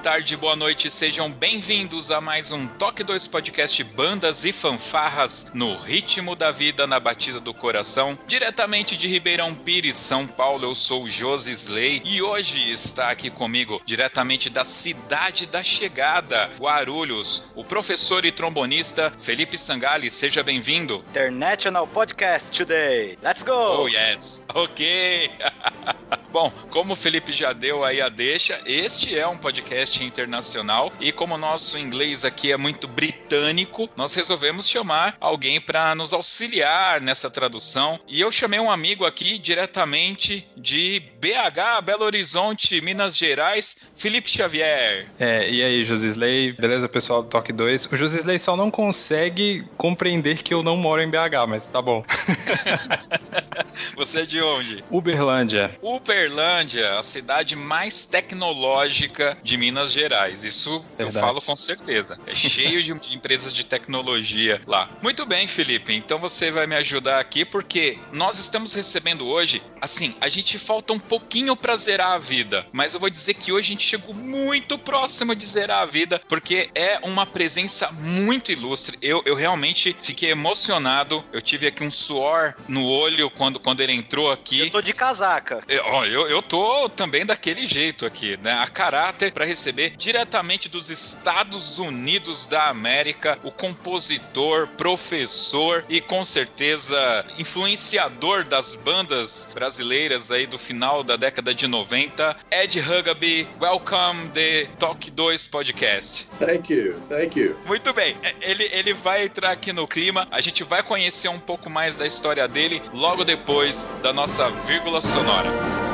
Tarde, boa noite, sejam bem-vindos a mais um Toque 2 Podcast Bandas e Fanfarras no ritmo da vida, na batida do coração. Diretamente de Ribeirão Pires, São Paulo, eu sou o Josi Slay e hoje está aqui comigo, diretamente da cidade da chegada, Guarulhos, o professor e trombonista Felipe Sangali. Seja bem-vindo. International Podcast Today. Let's go! Oh, yes. Ok. Bom, como o Felipe já deu aí a deixa, este é um podcast internacional e como o nosso inglês aqui é muito britânico, nós resolvemos chamar alguém para nos auxiliar nessa tradução. E eu chamei um amigo aqui diretamente de BH, Belo Horizonte, Minas Gerais, Felipe Xavier. É, e aí, Josisley, beleza, pessoal do Toque 2? O Josisley só não consegue compreender que eu não moro em BH, mas tá bom. Você é de onde? Uberlândia. Uberlândia, a cidade mais tecnológica de Minas Gerais. Isso Verdade. eu falo com certeza. É cheio de, de empresas de tecnologia lá. Muito bem, Felipe. Então você vai me ajudar aqui porque nós estamos recebendo hoje, assim, a gente falta um pouquinho para zerar a vida, mas eu vou dizer que hoje a gente chegou muito próximo de zerar a vida porque é uma presença muito ilustre. Eu, eu realmente fiquei emocionado. Eu tive aqui um suor no olho quando quando ele entrou aqui. Eu tô de casaca. Eu, eu, eu tô também daquele jeito aqui, né? A caráter para receber diretamente dos Estados Unidos da América o compositor, professor e com certeza influenciador das bandas brasileiras aí do final da década de 90, Ed Hugaby. Welcome the Talk 2 Podcast. Thank you, thank you. Muito bem, é, ele, ele vai entrar aqui no clima, a gente vai conhecer um pouco mais da história dele logo depois depois da nossa vírgula sonora.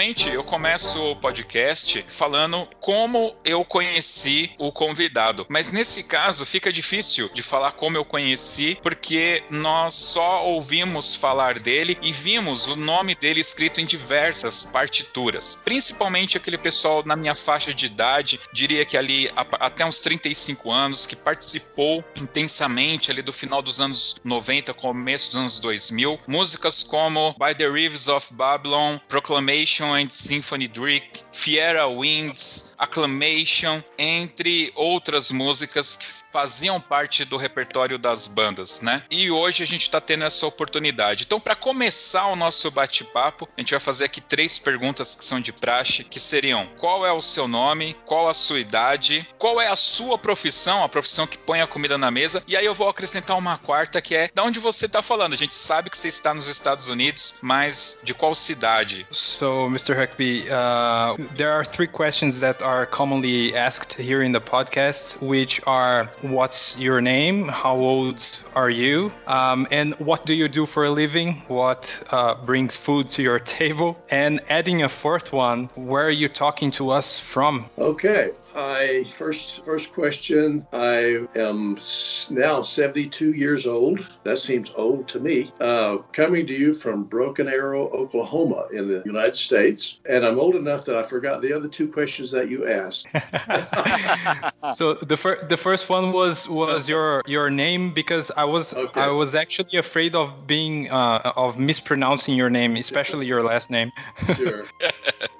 Normalmente eu começo o podcast falando como eu conheci o convidado, mas nesse caso fica difícil de falar como eu conheci, porque nós só ouvimos falar dele e vimos o nome dele escrito em diversas partituras, principalmente aquele pessoal na minha faixa de idade, diria que ali até uns 35 anos, que participou intensamente ali do final dos anos 90, começo dos anos 2000, músicas como By the Rivers of Babylon, Proclamation Symphony Drake, Fiera Winds, Acclamation, entre outras músicas faziam parte do repertório das bandas, né? E hoje a gente está tendo essa oportunidade. Então, para começar o nosso bate-papo, a gente vai fazer aqui três perguntas que são de praxe, que seriam: qual é o seu nome, qual a sua idade, qual é a sua profissão, a profissão que põe a comida na mesa, e aí eu vou acrescentar uma quarta que é da onde você está falando. A gente sabe que você está nos Estados Unidos, mas de qual cidade? So, Mr. Huckby, uh, there are three questions that are commonly asked here in the podcast, which are what's your name, how old are you, um, and what do you do for a living, what uh, brings food to your table, and adding a fourth one, where are you talking to us from? Okay, I first first question. I am now 72 years old. That seems old to me. Uh, coming to you from Broken Arrow, Oklahoma, in the United States, and I'm old enough that I forgot the other two questions that you asked. so the first the first one was was your your name because I was okay. I was actually afraid of being uh, of mispronouncing your name, especially your last name. sure.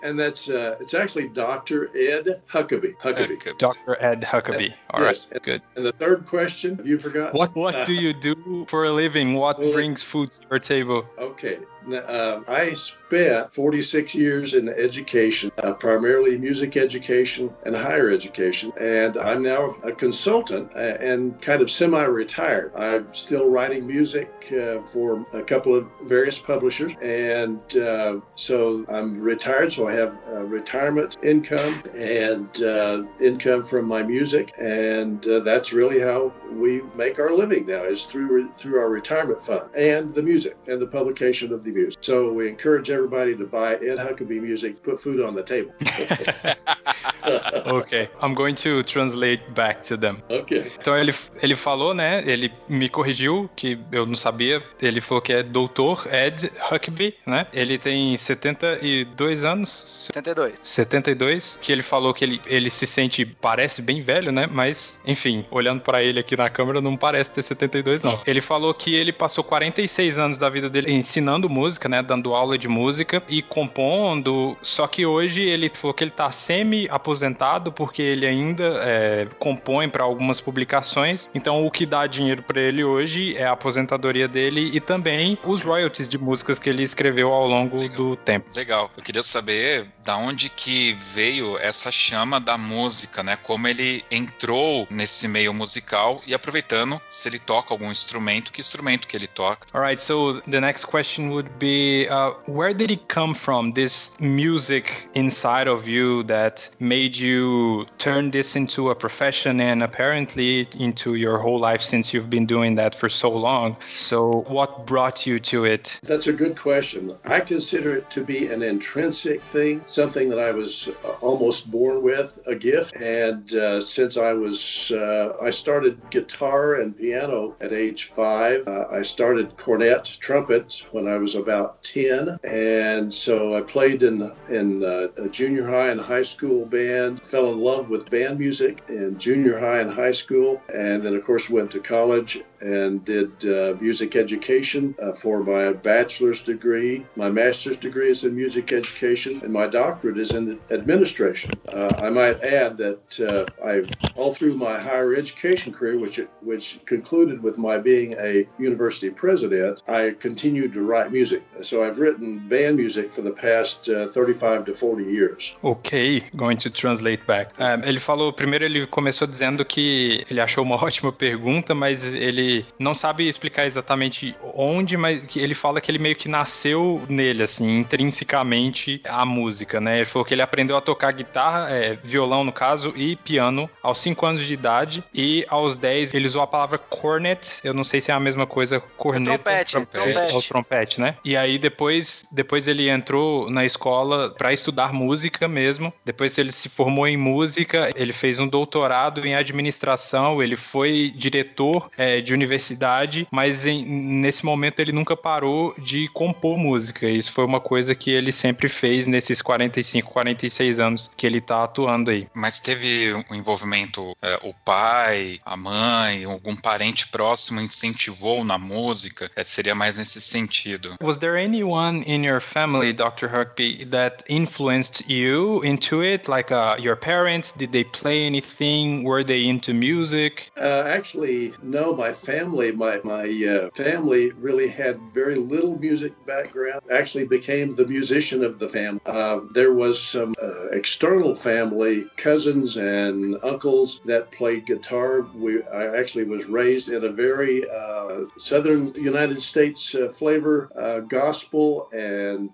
And that's uh, it's actually Dr. Ed Huckabee. Huckabee. Dr. Ed Huckabee. All yes. right. Good. And the third question, you forgot. What what do you do for a living? What well, brings food to your table? Okay. Uh, I spent 46 years in education, uh, primarily music education and higher education, and I'm now a consultant uh, and kind of semi-retired. I'm still writing music uh, for a couple of various publishers, and uh, so I'm retired. So I have retirement income and uh, income from my music, and that's really how we make our living now is through through our retirement fund and the music and the publication of the music. So we encourage everybody to buy Ed Huckabee music, put food on the table. ok, I'm going to translate back to them. Ok. Então ele, ele falou, né? Ele me corrigiu que eu não sabia. Ele falou que é doutor Ed Huckabee, né? Ele tem 72 anos. 72. 72. Que ele falou que ele, ele se sente, parece bem velho, né? Mas, enfim, olhando para ele aqui na câmera, não parece ter 72, não. Ele falou que ele passou 46 anos da vida dele ensinando música, né? Dando aula de música e compondo. Só que hoje ele falou que ele tá semi-aposentado porque ele ainda é, compõe para algumas publicações. Então, o que dá dinheiro para ele hoje é a aposentadoria dele e também os royalties de músicas que ele escreveu ao longo Legal. do tempo. Legal. Eu queria saber da onde que veio essa chama da música, né? Como ele entrou nesse meio musical e aproveitando se ele toca algum instrumento, que instrumento que ele toca. Alright, so the next question would be uh, where did it come from this music inside of you that made you turn this into a profession and apparently into your whole life since you've been doing that for so long. So what brought you to it? That's a good question. I consider it to be an intrinsic thing, something that I was almost born with, a gift. And uh, since I was, uh, I started guitar and piano at age five. Uh, I started cornet, trumpet when I was about 10. And so I played in, in uh, a junior high and high school band, fell in love with band music in junior high and high school. And then, of course, went to college and did uh, music education uh, for my bachelor's degree. My master's degree is in music education, and my doctorate is in administration. Uh, I might add that uh, I, all through my higher education career, which which concluded with my being a university president, I continued to write music. So I've written band music for the past uh, 35 to 40 years. Ok, going to translate back. Um, ele falou, primeiro ele começou dizendo que ele achou uma ótima pergunta, mas ele não sabe explicar exatamente onde, mas ele fala que ele meio que nasceu nele, assim, intrinsecamente a música, né? Ele falou que ele aprendeu a tocar guitarra, é, violão no caso, e piano aos 5 anos de idade, e aos 10 ele usou a palavra cornet, eu não sei se é a mesma coisa, corneta. trompete, trompete. trompete. o trompete, né? E aí depois, depois ele entrou na escola para estudar música mesmo, depois ele se formou em música, ele fez um doutorado em administração, ele foi diretor é, de universidade, mas em, nesse momento ele nunca parou de compor música. Isso foi uma coisa que ele sempre fez nesses 45, 46 anos que ele tá atuando aí. Mas teve um envolvimento, é, o pai, a mãe, algum parente próximo incentivou na música? É, seria mais nesse sentido. Was there anyone in your family, Dr. Huckabee, that influenced you into it? Like uh, your parents, did they play anything? Were they into music? Uh, actually, no. My family, my my uh, family really had very little music background. Actually, became the musician of the family. Uh, there was some uh, external family, cousins and uncles that played guitar. We I actually was raised in a very uh, southern United States uh, flavor, uh, gospel and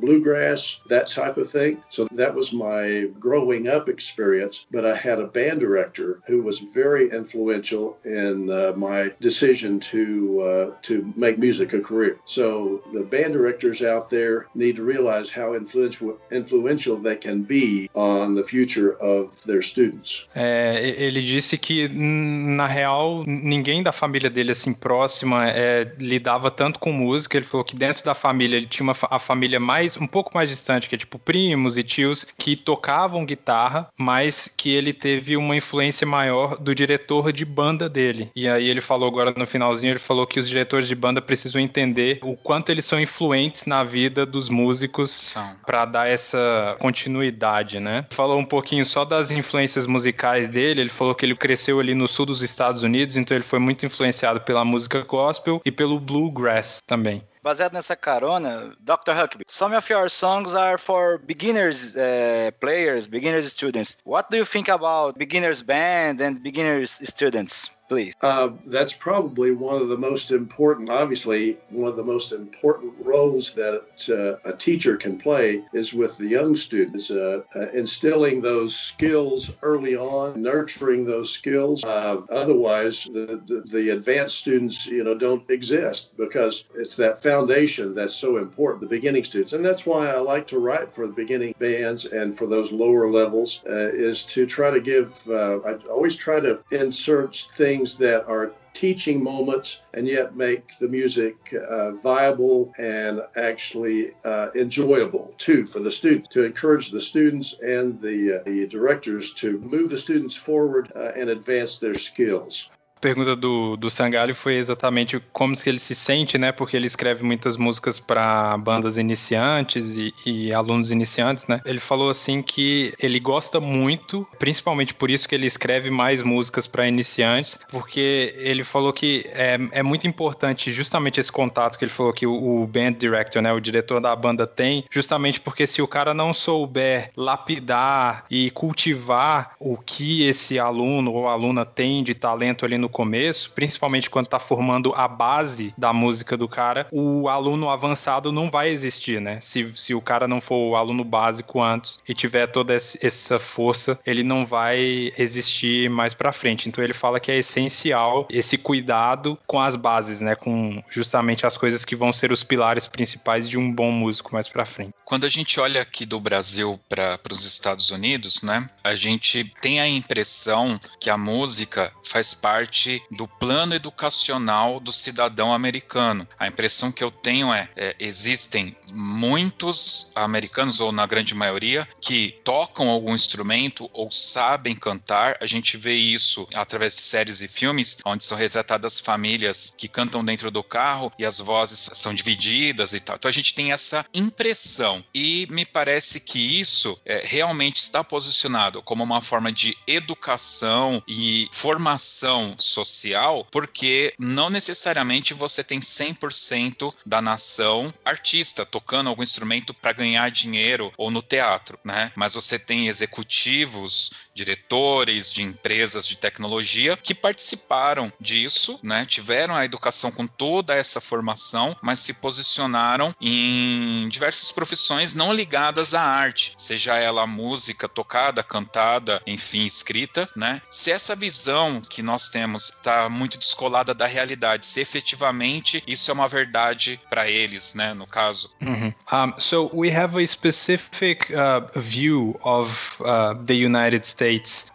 bluegrass, that type of thing. So that was my growing up experience. But I had a band director who was very influential in my decision to uh, to make music a career. So the band directors out there need to realize how influential influ influential they can be on the future of their students. É, ele disse que na real ninguém da família dele assim próxima é, lidava tanto com música. Ele falou que dentro da família ele tinha uma, a família mais um pouco mais distante, que é tipo primos e tios que tocavam guitarra, mas que ele teve uma influência maior do diretor de banda dele. E aí ele falou agora no finalzinho, ele falou que os diretores de banda precisam entender o quanto eles são influentes na vida dos músicos para dar essa continuidade, né? Falou um pouquinho só das influências musicais dele, ele falou que ele cresceu ali no sul dos Estados Unidos, então ele foi muito influenciado pela música gospel e pelo bluegrass também. Baseado nessa carona, Dr. Huckabee, some of your songs are for beginners uh, players, beginners students. What do you think about beginners band and beginners students? Please? Uh, that's probably one of the most important, obviously, one of the most important roles that uh, a teacher can play is with the young students, uh, uh instilling those skills early on, nurturing those skills. Uh, otherwise, the, the, the, advanced students, you know, don't exist because it's that foundation that's so important, the beginning students. And that's why I like to write for the beginning bands and for those lower levels uh, is to try to give, I always try to insert things things that are teaching moments and yet make the music uh, viable and actually uh, enjoyable too for the students to encourage the students and the, uh, the directors to move the students forward uh, and advance their skills. Pergunta do, do Sangalho foi exatamente como ele se sente, né? Porque ele escreve muitas músicas para bandas iniciantes e, e, alunos iniciantes, né? Ele falou assim que ele gosta muito, principalmente por isso que ele escreve mais músicas para iniciantes, porque ele falou que é, é muito importante justamente esse contato que ele falou que o, o band director, né? O diretor da banda tem, justamente porque se o cara não souber lapidar e cultivar o que esse aluno ou aluna tem de talento ali no no começo, principalmente quando está formando a base da música do cara, o aluno avançado não vai existir, né? Se, se o cara não for o aluno básico antes e tiver toda essa força, ele não vai existir mais para frente. Então ele fala que é essencial esse cuidado com as bases, né? Com justamente as coisas que vão ser os pilares principais de um bom músico mais para frente. Quando a gente olha aqui do Brasil para os Estados Unidos, né? A gente tem a impressão que a música faz parte parte do plano educacional do cidadão americano. A impressão que eu tenho é, é existem muitos americanos, ou na grande maioria, que tocam algum instrumento ou sabem cantar. A gente vê isso através de séries e filmes, onde são retratadas famílias que cantam dentro do carro e as vozes são divididas e tal. Então a gente tem essa impressão. E me parece que isso é, realmente está posicionado como uma forma de educação e formação social, porque não necessariamente você tem 100% da nação artista tocando algum instrumento para ganhar dinheiro ou no teatro, né? Mas você tem executivos, diretores de empresas de tecnologia que participaram disso, né? Tiveram a educação com toda essa formação, mas se posicionaram em diversas profissões não ligadas à arte, seja ela música tocada, cantada, enfim, escrita, né? Se essa visão que nós temos está muito descolada da realidade, se efetivamente isso é uma verdade para eles, né, no caso. Um, so we have a specific uh, view of uh, the United States,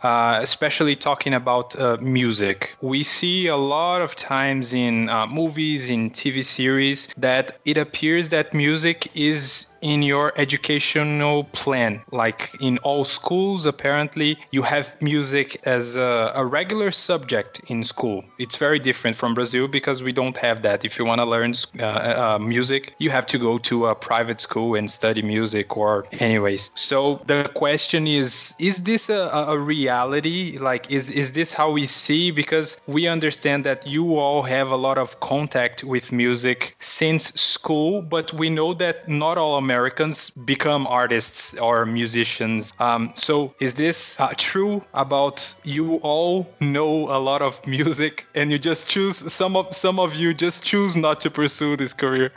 uh, especially talking about uh, music. We see a lot of times in uh, movies, in TV series, that it appears that music is in your educational plan. Like in all schools, apparently, you have music as a, a, regular subject in school. It's very different from Brazil because we don't have that. If you want to learn uh, uh, music, you have to go to a private school and study music, or, anyways. So the question is is this a, a reality? Like, is, is this how we see? Because we understand that you all have a lot of contact with music since school, but we know that not all Americans Americans become artists or musicians. Um, so is this uh, true about you all know a lot of music and you just choose some of some of you just choose not to pursue this career?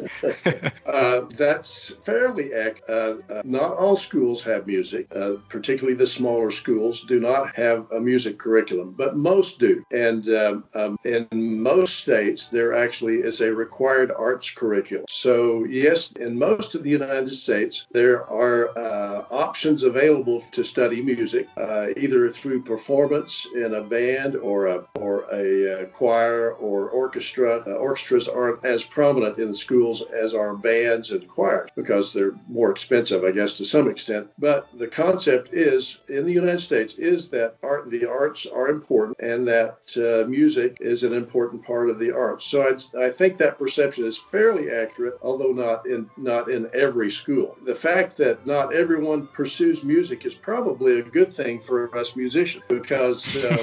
uh, that's fairly uh, uh, not all schools have music, uh, particularly the smaller schools do not have a music curriculum, but most do. And um, um, in most states, there actually is a required arts curriculum. So yes, in most of the United United States, there are uh, options available to study music, uh, either through performance in a band or a or a uh, choir or orchestra. Uh, orchestras aren't as prominent in schools as are bands and choirs because they're more expensive, I guess, to some extent. But the concept is in the United States is that art, the arts are important, and that uh, music is an important part of the arts. So I'd, I think that perception is fairly accurate, although not in not in every school. The fact that not everyone pursues music is probably a good thing for us musicians because uh,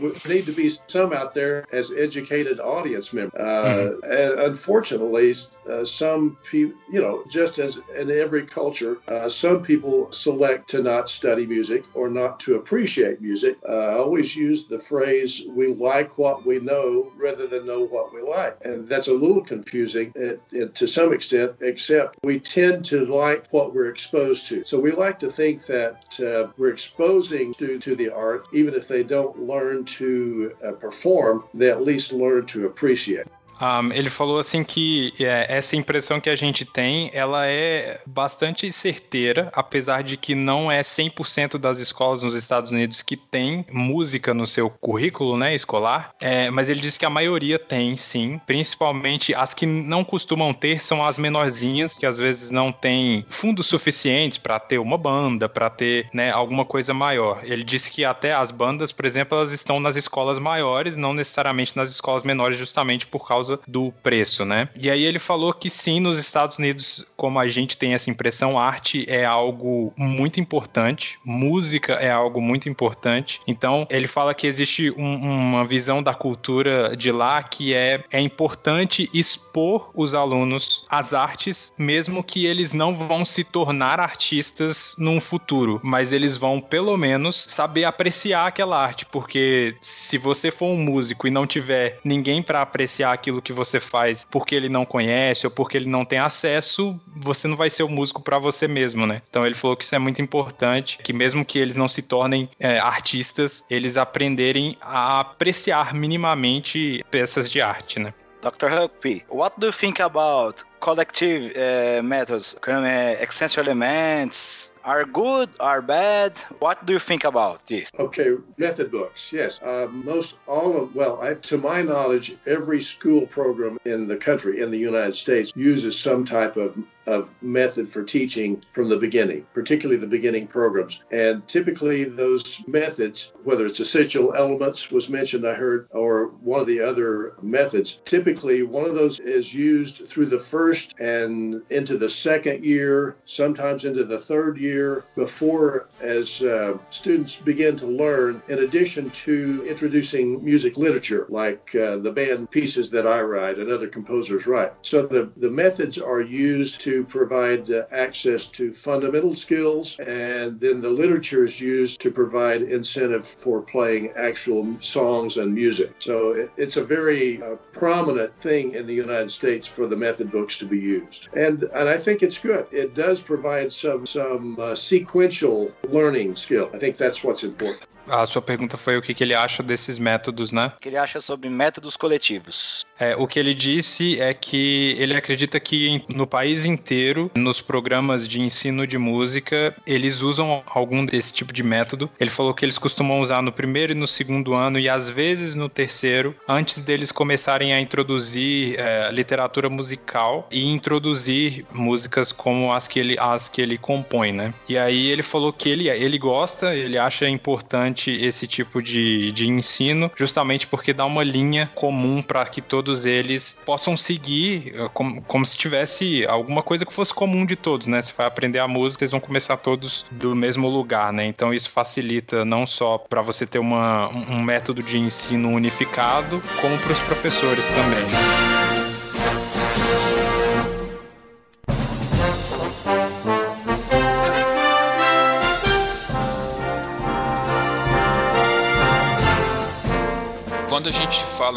we, we, need to be some out there as educated audience members. Uh, mm-hmm. And unfortunately, uh, some people, you know, just as in every culture, uh, some people select to not study music or not to appreciate music. Uh, I always use the phrase, we like what we know rather than know what we like. And that's a little confusing it, it, to some extent, except we tend to like what we're exposed to. So we like to think that uh, we're exposing to, to the art, even if they don't learn to uh, perform, they at least learn to appreciate. Um, ele falou assim que é, essa impressão que a gente tem, ela é bastante certeira, apesar de que não é 100% das escolas nos Estados Unidos que tem música no seu currículo, né, escolar. É, mas ele disse que a maioria tem, sim. Principalmente as que não costumam ter são as menorzinhas, que às vezes não têm fundos suficientes para ter uma banda, para ter, né, alguma coisa maior. Ele disse que até as bandas, por exemplo, elas estão nas escolas maiores, não necessariamente nas escolas menores, justamente por causa causa do preço, né? E aí ele falou que sim, nos Estados Unidos, como a gente tem essa impressão, arte é algo muito importante, música é algo muito importante. Então ele fala que existe um, uma visão da cultura de lá que é, é importante expor os alunos às artes, mesmo que eles não vão se tornar artistas num futuro, mas eles vão pelo menos saber apreciar aquela arte, porque se você for um músico e não tiver ninguém para apreciar aquilo aquilo que você faz porque ele não conhece ou porque ele não tem acesso, você não vai ser o músico para você mesmo, né? Então ele falou que isso é muito importante, que mesmo que eles não se tornem é, artistas, eles aprenderem a apreciar minimamente peças de arte, né? Dr. Huckby, what do you think about collective uh, methods, uh, extension elements, are good, are bad? What do you think about this? Okay, method books. Yes, uh, most all of well, I've, to my knowledge, every school program in the country in the United States uses some type of of method for teaching from the beginning, particularly the beginning programs. And typically, those methods, whether it's essential elements was mentioned, I heard, or one of the other methods, typically one of those is used through the first and into the second year, sometimes into the third year before as uh, students begin to learn, in addition to introducing music literature, like uh, the band pieces that I write and other composers write. So the, the methods are used to provide uh, access to fundamental skills, and then the literature is used to provide incentive for playing actual songs and music. So it, it's a very uh, prominent thing in the United States for the method books to be used. And, and I think it's good. It does provide some, some uh, sequential learning skill. I think that's what's important. A sua pergunta foi o que, que ele acha desses métodos, né? O que ele acha sobre métodos coletivos. É, o que ele disse é que ele acredita que no país inteiro, nos programas de ensino de música, eles usam algum desse tipo de método. Ele falou que eles costumam usar no primeiro e no segundo ano, e às vezes no terceiro, antes deles começarem a introduzir é, literatura musical e introduzir músicas como as que ele, as que ele compõe, né? E aí ele falou que ele, ele gosta, ele acha importante esse tipo de, de ensino, justamente porque dá uma linha comum para que todos eles possam seguir eh, como, como se tivesse alguma coisa que fosse comum de todos, né? Você vai aprender a música, eles vão começar todos do mesmo lugar, né? Então isso facilita não só para você ter uma, um método de ensino unificado, como para os professores também.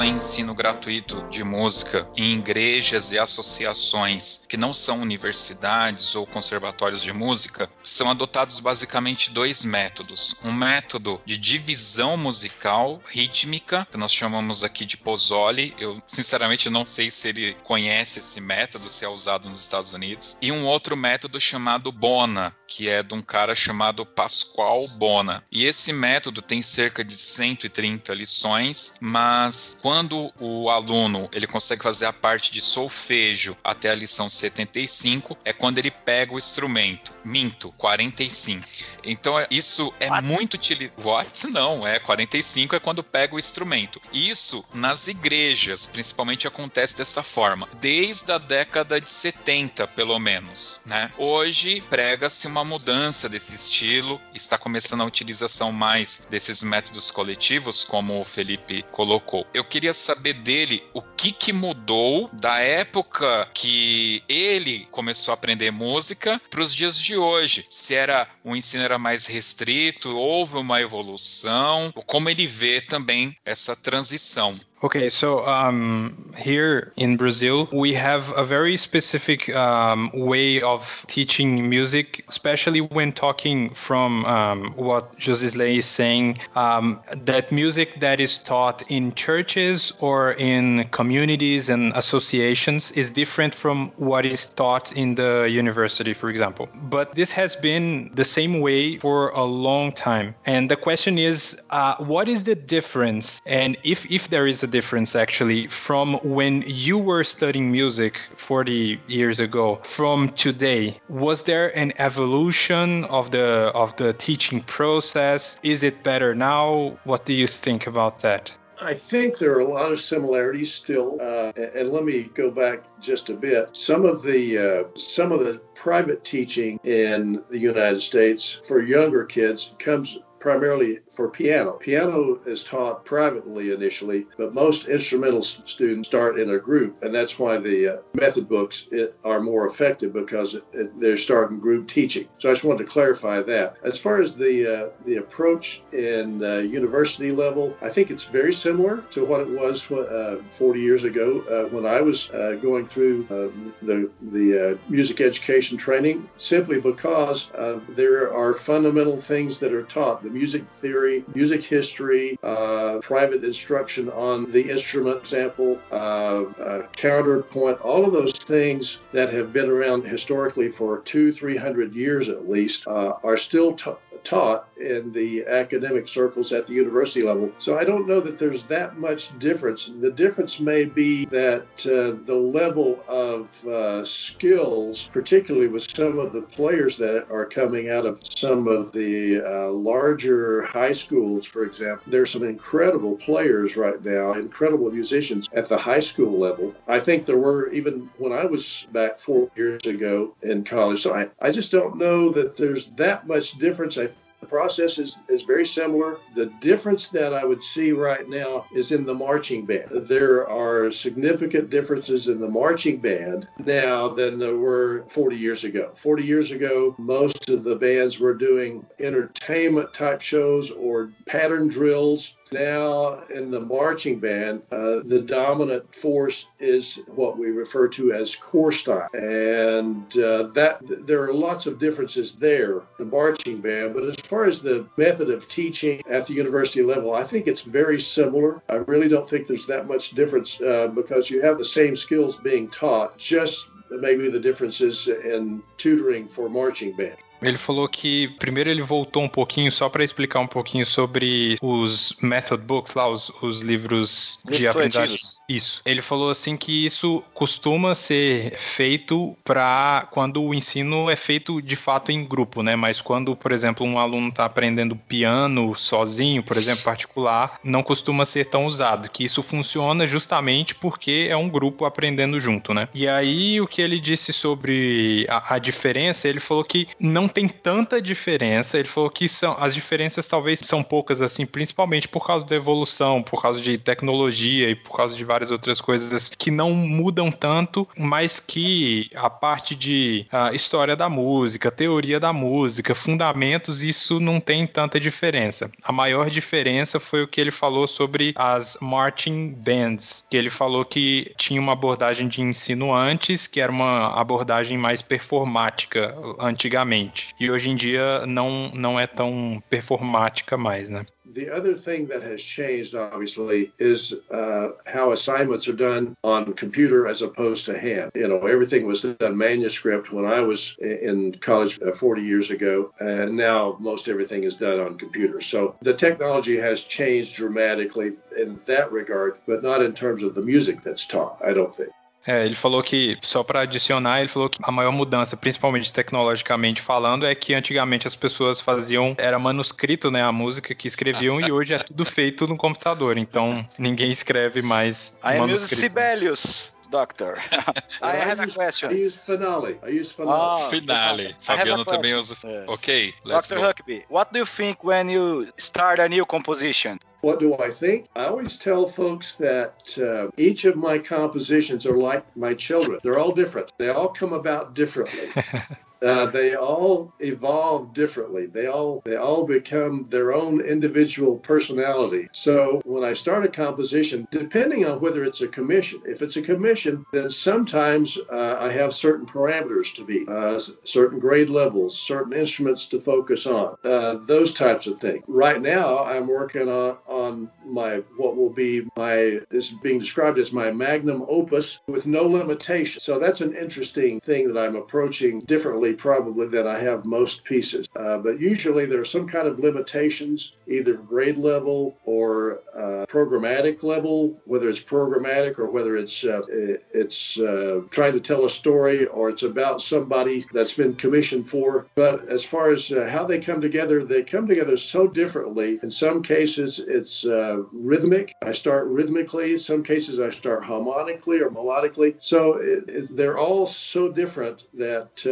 Fala em ensino gratuito de música em igrejas e associações que não são universidades ou conservatórios de música, são adotados basicamente dois métodos. Um método de divisão musical rítmica, que nós chamamos aqui de Pozzoli. Eu, sinceramente, não sei se ele conhece esse método, se é usado nos Estados Unidos. E um outro método chamado Bona, que é de um cara chamado Pascoal Bona. E esse método tem cerca de 130 lições, mas quando o aluno ele consegue fazer a parte de solfejo até a lição 75, é quando ele pega o instrumento. Minto, 45. Então é, isso é What? muito utilizado. What? Não, é 45 é quando pega o instrumento. Isso nas igrejas, principalmente acontece dessa forma, desde a década de 70, pelo menos, né? Hoje prega-se uma mudança desse estilo, está começando a utilização mais desses métodos coletivos, como o Felipe colocou. Eu queria saber dele o que que mudou da época que ele começou a aprender música para os dias de hoje. Se era o ensino era mais restrito, houve uma evolução, como ele vê também essa transição. Okay, so um, here in Brazil, we have a very specific um, way of teaching music, especially when talking from um, what Josisley is saying, um, that music that is taught in churches or in communities and associations is different from what is taught in the university, for example. But this has been the same way for a long time. And the question is, uh, what is the difference? And if, if there is a difference actually from when you were studying music 40 years ago from today. Was there an evolution of the of the teaching process? Is it better now? What do you think about that? I think there are a lot of similarities still, uh, and let me go back just a bit. Some of the uh, some of the private teaching in the United States for younger kids comes primarily for piano. Piano is taught privately initially, but most instrumental students start in a group, and that's why the uh, method books it, are more effective because it, it, they're starting group teaching. So I just wanted to clarify that. As far as the uh, the approach in uh, university level, I think it's very similar to what it was uh, 40 years ago uh, when I was uh, going through the the music education training. Simply because there are fundamental things that are taught music theory, music history, uh, private instruction on the instrument example, uh, uh, counterpoint, all of those things that have been around historically for two, three hundred years at least uh, are still taught taught in the academic circles at the university level. So I don't know that there's that much difference. The difference may be that uh, the level of uh, skills, particularly with some of the players that are coming out of some of the uh, larger high schools, for example, there's some incredible players right now, incredible musicians at the high school level. I think there were even when I was back four years ago in college. So I, I just don't know that there's that much difference. I the process is, is very similar. The difference that I would see right now is in the marching band. There are significant differences in the marching band now than there were 40 years ago. 40 years ago, most of the bands were doing entertainment type shows or pattern drills now, in the marching band, uh, the dominant force is what we refer to as core style, and uh, that there are lots of differences there. The marching band, but as far as the method of teaching at the university level, I think it's very similar. I really don't think there's that much difference uh, because you have the same skills being taught, just maybe the differences in tutoring for marching band. Ele falou que primeiro ele voltou um pouquinho só para explicar um pouquinho sobre os method books lá, os, os livros de aprendizagem. Isso. Ele falou assim que isso costuma ser feito para quando o ensino é feito de fato em grupo, né? Mas quando, por exemplo, um aluno está aprendendo piano sozinho, por exemplo, particular, não costuma ser tão usado. Que isso funciona justamente porque é um grupo aprendendo junto, né? E aí o que ele disse sobre a, a diferença, ele falou que não tem tanta diferença. Ele falou que são as diferenças talvez são poucas assim, principalmente por causa da evolução, por causa de tecnologia e por causa de várias outras coisas que não mudam tanto, mas que a parte de uh, história da música, teoria da música, fundamentos, isso não tem tanta diferença. A maior diferença foi o que ele falou sobre as marching bands, que ele falou que tinha uma abordagem de ensino antes, que era uma abordagem mais performática antigamente. E hoje em dia não, não é tão performática mais, né? The other thing that has changed, obviously, is uh, how assignments are done on computer as opposed to hand. You know, everything was done manuscript when I was in college uh, 40 years ago, and now most everything is done on computer. So the technology has changed dramatically in that regard, but not in terms of the music that's taught, I don't think. É, ele falou que, só para adicionar, ele falou que a maior mudança, principalmente tecnologicamente falando, é que antigamente as pessoas faziam, era manuscrito, né, a música que escreviam, e hoje é tudo feito no computador, então ninguém escreve mais I manuscrito. Sibelius. Doctor. I have a question. I use finale. I use finale. Oh, finale. Fabiano também usa. Yeah. Ok, let's Dr. go. Huckabee, what do you think when you start a new composition? What do I think? I always tell folks that uh, each of my compositions are like my children. They're all different. They all come about differently. Uh, they all evolve differently. They all they all become their own individual personality. So when I start a composition, depending on whether it's a commission, if it's a commission, then sometimes uh, I have certain parameters to meet, uh, certain grade levels, certain instruments to focus on, uh, those types of things. Right now, I'm working on on my what will be my this is being described as my magnum opus with no limitation. So that's an interesting thing that I'm approaching differently probably that I have most pieces. Uh, but usually there are some kind of limitations, either grade level or uh, programmatic level, whether it's programmatic or whether it's uh, it's uh, trying to tell a story or it's about somebody that's been commissioned for. But as far as uh, how they come together, they come together so differently. In some cases, it's uh, rhythmic. I start rhythmically. In some cases, I start harmonically or melodically. So it, it, they're all so different that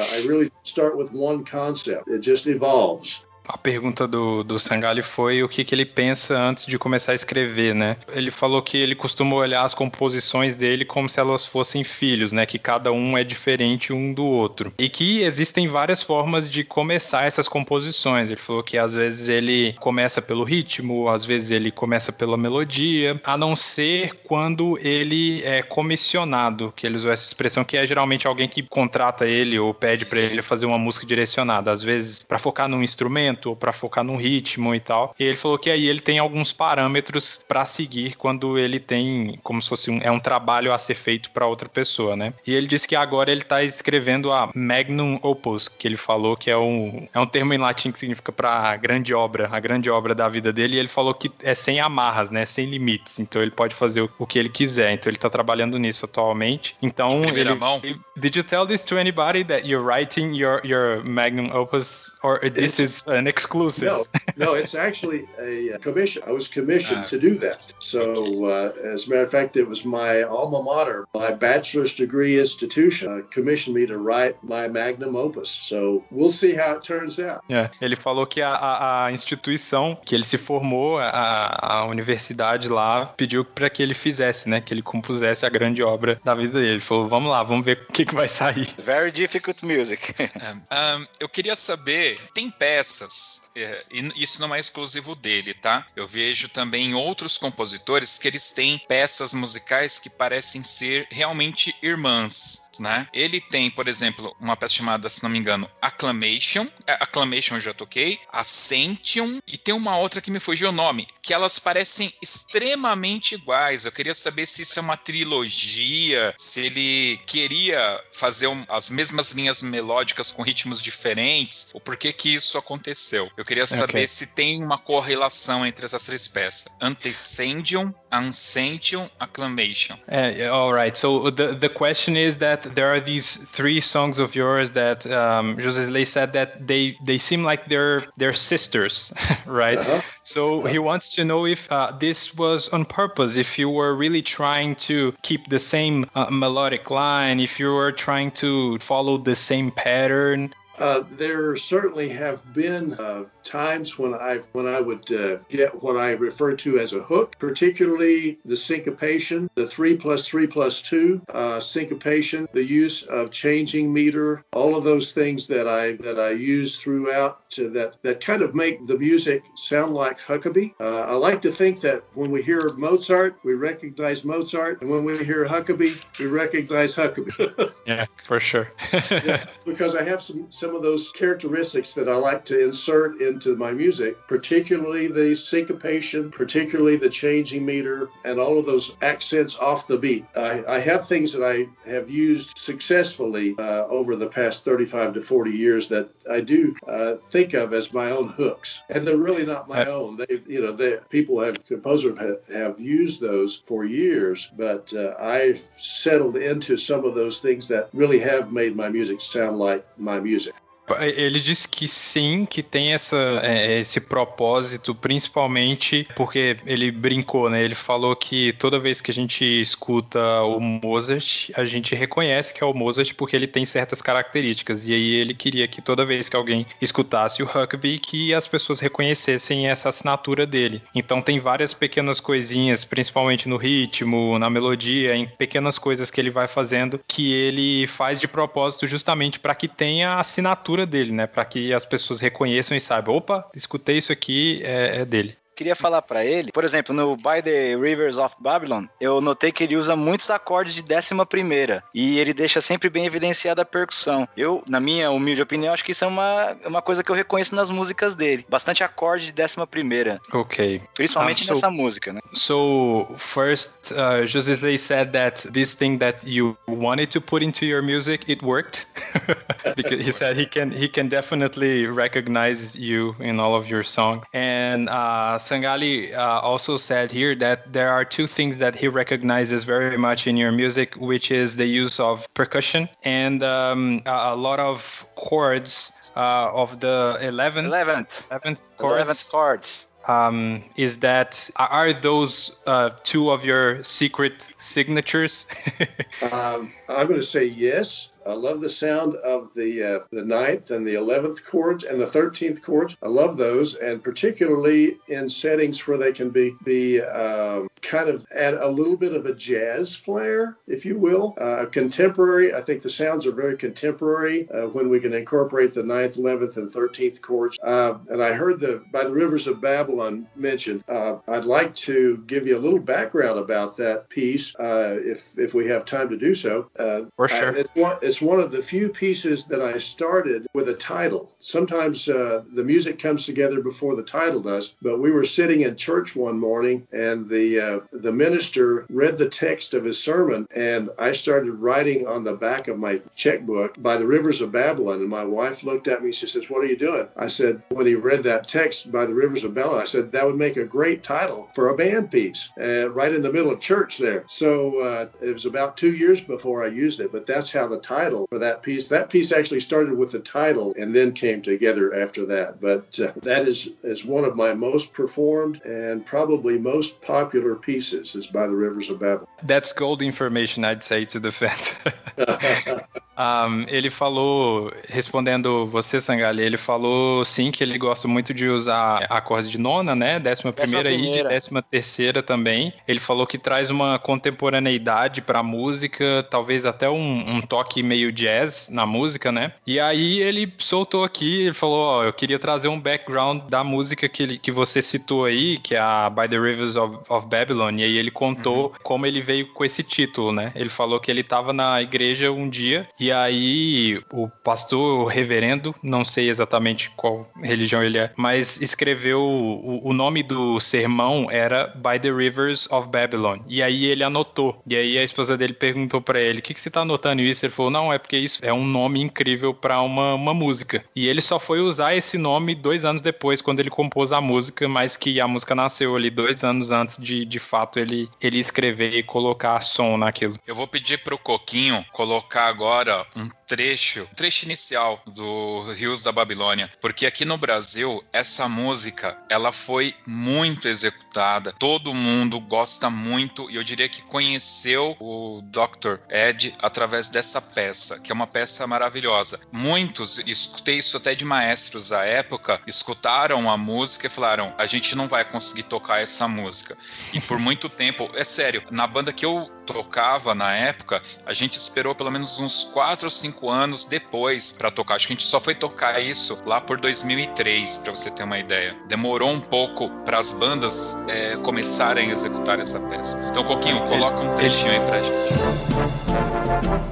I really start with one concept. It just evolves. A pergunta do, do Sangali foi o que, que ele pensa antes de começar a escrever, né? Ele falou que ele costuma olhar as composições dele como se elas fossem filhos, né? Que cada um é diferente um do outro. E que existem várias formas de começar essas composições. Ele falou que às vezes ele começa pelo ritmo, às vezes ele começa pela melodia, a não ser quando ele é comissionado, que ele usou essa expressão, que é geralmente alguém que contrata ele ou pede para ele fazer uma música direcionada, às vezes para focar num instrumento ou para focar no ritmo e tal. E ele falou que aí ele tem alguns parâmetros para seguir quando ele tem como se fosse um, é um trabalho a ser feito para outra pessoa, né? E ele disse que agora ele tá escrevendo a Magnum Opus, que ele falou que é um, é um termo em latim que significa para grande obra, a grande obra da vida dele. E ele falou que é sem amarras, né? Sem limites. Então ele pode fazer o, o que ele quiser. Então ele tá trabalhando nisso atualmente. Então ele, mão. Did you tell this to anybody that you're writing your your Magnum Opus or this is an exclusive. No, no, it's actually a commission. I was commissioned uh, to do that. So, uh, as a matter of fact, it was my alma mater, my bachelor's degree institution, uh, commissioned me to write my magnum opus. So, we'll see how it turns out. É, ele falou que a, a, instituição que ele se formou, a, a universidade lá, pediu para que ele fizesse, né? Que ele compusesse a grande obra da vida dele. Ele falou, vamos lá, vamos ver o que, que vai sair. Very difficult music. É, um, eu queria saber, tem peças é, e isso não é exclusivo dele, tá? Eu vejo também outros compositores que eles têm peças musicais que parecem ser realmente irmãs, né? Ele tem, por exemplo, uma peça chamada, se não me engano, Acclamation. É, Acclamation eu já toquei, Ascension, e tem uma outra que me fugiu o nome, que elas parecem extremamente iguais. Eu queria saber se isso é uma trilogia, se ele queria fazer as mesmas linhas melódicas com ritmos diferentes, ou por que que isso aconteceu aconteceu. Eu queria saber okay. se tem uma correlação entre essas três peças. Antecedium, Ancentium, Acclamation. Uh, all right. So the the question is that there are these three songs of yours that um, José Lei said that they they seem like they're they're sisters, right? Uh -huh. So he wants to know if uh, this was on purpose, if you were really trying to keep the same uh, melodic line, if you were trying to follow the same pattern Uh, there certainly have been uh, times when I when I would uh, get what I refer to as a hook, particularly the syncopation, the three plus three plus two uh, syncopation, the use of changing meter, all of those things that I that I use throughout to that that kind of make the music sound like Huckabee. Uh, I like to think that when we hear Mozart, we recognize Mozart, and when we hear Huckabee, we recognize Huckabee. yeah, for sure. yeah, because I have some some of those characteristics that I like to insert into my music, particularly the syncopation, particularly the changing meter, and all of those accents off the beat. I, I have things that I have used successfully uh, over the past 35 to 40 years that I do uh, think of as my own hooks, and they're really not my own. They, you know, they people have composers have, have used those for years, but uh, I've settled into some of those things that really have made my music sound like my music. Ele disse que sim, que tem essa, é, esse propósito, principalmente porque ele brincou, né? Ele falou que toda vez que a gente escuta o Mozart, a gente reconhece que é o Mozart porque ele tem certas características. E aí ele queria que toda vez que alguém escutasse o Huckabee, que as pessoas reconhecessem essa assinatura dele. Então tem várias pequenas coisinhas, principalmente no ritmo, na melodia, em pequenas coisas que ele vai fazendo, que ele faz de propósito justamente para que tenha a assinatura dele, né? Para que as pessoas reconheçam e saibam, opa, escutei isso aqui, é, é dele queria falar para ele, por exemplo, no By the Rivers of Babylon, eu notei que ele usa muitos acordes de décima primeira e ele deixa sempre bem evidenciada a percussão. Eu, na minha humilde opinião, acho que isso é uma, uma coisa que eu reconheço nas músicas dele. Bastante acorde de décima primeira. Ok. Principalmente um, so, nessa música, né? So, first, uh, José said that this thing that you wanted to put into your music, it worked. because he said he can he can definitely recognize you in all of your songs. And uh, Sangali uh, also said here that there are two things that he recognizes very much in your music, which is the use of percussion and um, a, lot of chords uh, of the 11th, 11th, 11th chords. 11th chords. Um, is that are those uh, two of your secret signatures? um, I'm going to say yes. I love the sound of the uh, the ninth and the eleventh chords and the thirteenth chords. I love those, and particularly in settings where they can be be um, kind of add a little bit of a jazz flair, if you will. Uh, contemporary. I think the sounds are very contemporary uh, when we can incorporate the ninth, eleventh, and thirteenth chords. Uh, and I heard the by the rivers of Babylon mentioned. Uh, I'd like to give you a little background about that piece, uh, if if we have time to do so. For sure. I, it's, one, it's one of the few pieces that I started with a title. Sometimes uh, the music comes together before the title does, but we were sitting in church one morning and the uh, the minister read the text of his sermon and I started writing on the back of my checkbook by the rivers of Babylon and my wife looked at me she says what are you doing? I said when he read that text by the rivers of Babylon I said that would make a great title for a band piece uh, right in the middle of church there. So uh, it was about 2 years before I used it but that's how the title title for that piece. That piece actually started with the title and then came together after that. But uh, that is is one of my most performed and probably most popular pieces is by the Rivers of Babylon. That's gold information, I'd say, to defend. Um, ele falou, respondendo você, Sangali, ele falou sim que ele gosta muito de usar acordes de nona, né? Décima primeira, décima primeira. e de décima terceira também. Ele falou que traz uma contemporaneidade para a música, talvez até um, um, toque meio jazz na música, né? E aí ele soltou aqui, ele falou, ó, eu queria trazer um background da música que, ele, que você citou aí, que é a By the Rivers of, of Babylon, e aí ele contou uhum. como ele veio com esse título, né? Ele falou que ele estava na igreja um dia e e aí o pastor, o reverendo, não sei exatamente qual religião ele é, mas escreveu o, o nome do sermão era By the Rivers of Babylon. E aí ele anotou. E aí a esposa dele perguntou para ele: "O que que você tá anotando isso?" Ele falou: "Não, é porque isso é um nome incrível para uma, uma música". E ele só foi usar esse nome dois anos depois, quando ele compôs a música, mas que a música nasceu ali dois anos antes de, de fato, ele, ele escrever e colocar som naquilo. Eu vou pedir pro Coquinho colocar agora era um trecho, trecho inicial do Rios da Babilônia, porque aqui no Brasil essa música ela foi muito executada, todo mundo gosta muito e eu diria que conheceu o Dr. Ed através dessa peça, que é uma peça maravilhosa. Muitos, escutei isso até de maestros à época, escutaram a música e falaram: a gente não vai conseguir tocar essa música. E por muito tempo, é sério, na banda que eu tocava na época, a gente esperou pelo menos uns 4 ou 5 anos depois para tocar. Acho que a gente só foi tocar isso lá por 2003, para você ter uma ideia. Demorou um pouco para as bandas é, começarem a executar essa peça. Então, Coquinho, coloca um trechinho aí pra gente.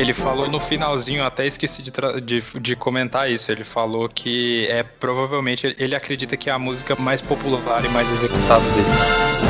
Ele falou no finalzinho, até esqueci de, de, de, comentar isso. Ele falou que é provavelmente ele acredita que é a música mais popular e mais executada dele.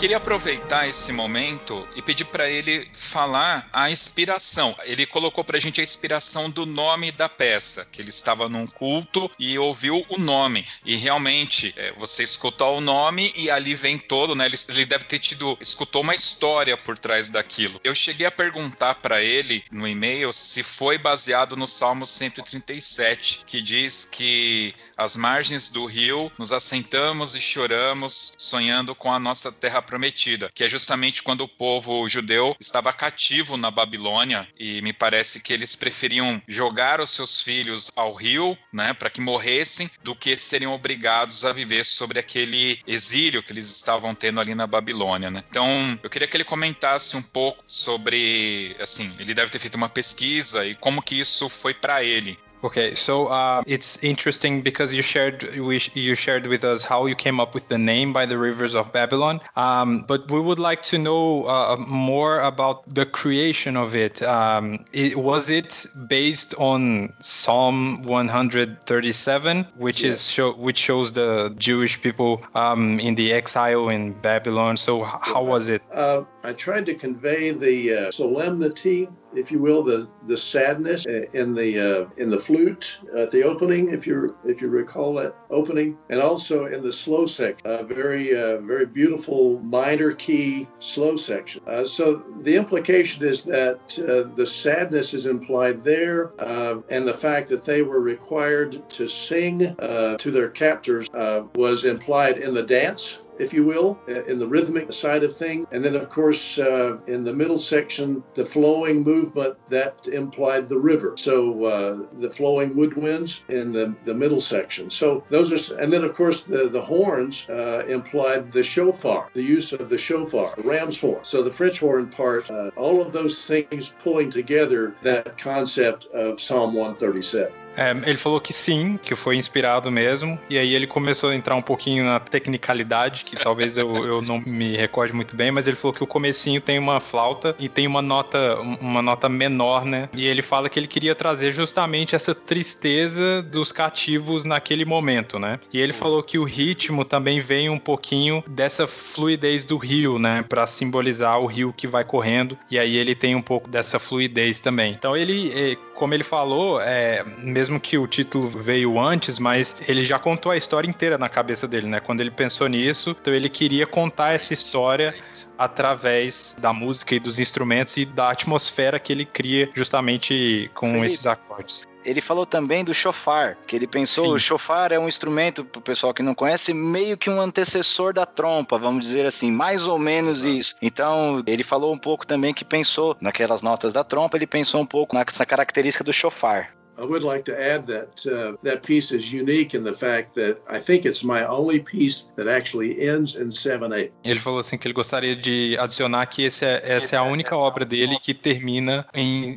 Queria aproveitar esse momento e pedir para ele falar a inspiração. Ele colocou para a gente a inspiração do nome da peça, que ele estava num culto e ouviu o nome. E realmente, é, você escutou o nome e ali vem todo, né? Ele, ele deve ter tido, escutou uma história por trás daquilo. Eu cheguei a perguntar para ele no e-mail se foi baseado no Salmo 137, que diz que às margens do rio nos assentamos e choramos, sonhando com a nossa terra prometida, que é justamente quando o povo judeu estava cativo na Babilônia e me parece que eles preferiam jogar os seus filhos ao rio, né, para que morressem, do que seriam obrigados a viver sobre aquele exílio que eles estavam tendo ali na Babilônia, né? Então, eu queria que ele comentasse um pouco sobre, assim, ele deve ter feito uma pesquisa e como que isso foi para ele. Okay, so uh, it's interesting because you shared you shared with us how you came up with the name by the rivers of Babylon. Um, but we would like to know uh, more about the creation of it. Um, it. Was it based on Psalm 137, which yes. is show, which shows the Jewish people um, in the exile in Babylon? So how was it? Uh, I tried to convey the uh, solemnity if you will, the the sadness in the uh, in the flute at the opening, if you if you recall that opening, and also in the slow section, a very uh, very beautiful minor key slow section. Uh, so the implication is that uh, the sadness is implied there, uh, and the fact that they were required to sing uh, to their captors was implied in the dance if you will, in the rhythmic side of things. And then, of course, uh, in the middle section, the flowing movement that implied the river. So uh, the flowing woodwinds in the, the middle section. So those are, and then, of course, the, the horns uh, implied the shofar, the use of the shofar, the ram's horn. So the French horn part, uh, all of those things pulling together that concept of Psalm 137. É, ele falou que sim, que foi inspirado mesmo, e aí ele começou a entrar um pouquinho na tecnicalidade, que talvez eu, eu não me recorde muito bem, mas ele falou que o comecinho tem uma flauta e tem uma nota, uma nota menor, né? E ele fala que ele queria trazer justamente essa tristeza dos cativos naquele momento, né? E ele falou que o ritmo também vem um pouquinho dessa fluidez do rio, né? Para simbolizar o rio que vai correndo, e aí ele tem um pouco dessa fluidez também. Então ele, eh, como ele falou, é, mesmo que o título veio antes, mas ele já contou a história inteira na cabeça dele, né? Quando ele pensou nisso, então ele queria contar essa história através da música e dos instrumentos e da atmosfera que ele cria justamente com Felipe, esses acordes. Ele falou também do chofar, que ele pensou, Sim. o chofar é um instrumento, para o pessoal que não conhece, meio que um antecessor da trompa, vamos dizer assim, mais ou menos isso. Então, ele falou um pouco também que pensou naquelas notas da trompa, ele pensou um pouco nessa característica do chofar. I would like to add that uh, that piece is unique in the fact that I think it's my only piece that actually ends in 7-8. Ele falou assim que ele gostaria de adicionar que esse é, essa é a única obra dele que termina em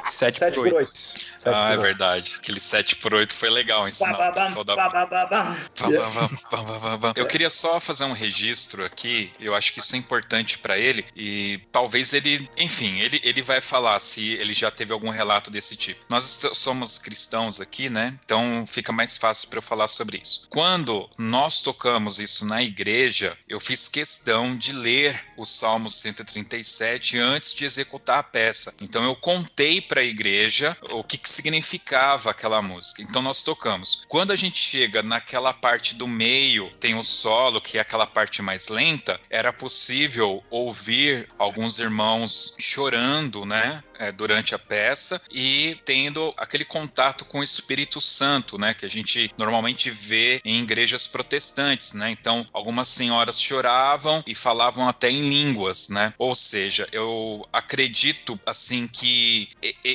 7 por 8. ah, é verdade. Aquele 7 por 8 foi legal ensinar o pessoal da. Eu queria só fazer um registro aqui. Eu acho que isso é importante para ele e talvez ele, enfim, ele, ele vai falar se ele já teve algum relato desse tipo. Nós somos cristãos aqui, né? Então fica mais fácil para eu falar sobre isso. Quando nós tocamos isso na igreja, eu fiz questão de ler o Salmo 137 antes de executar a peça. Então eu contei para a igreja o que, que significava aquela música. Então nós tocamos. Quando a gente chega naquela parte do meio, tem o solo, que é aquela parte mais lenta, era possível ouvir alguns irmãos chorando, né? é, durante a peça e tendo aquele contato com o Espírito Santo, né, que a gente normalmente vê em igrejas protestantes, né? Então, algumas senhoras choravam e falavam até em línguas, né? Ou seja, eu acredito assim que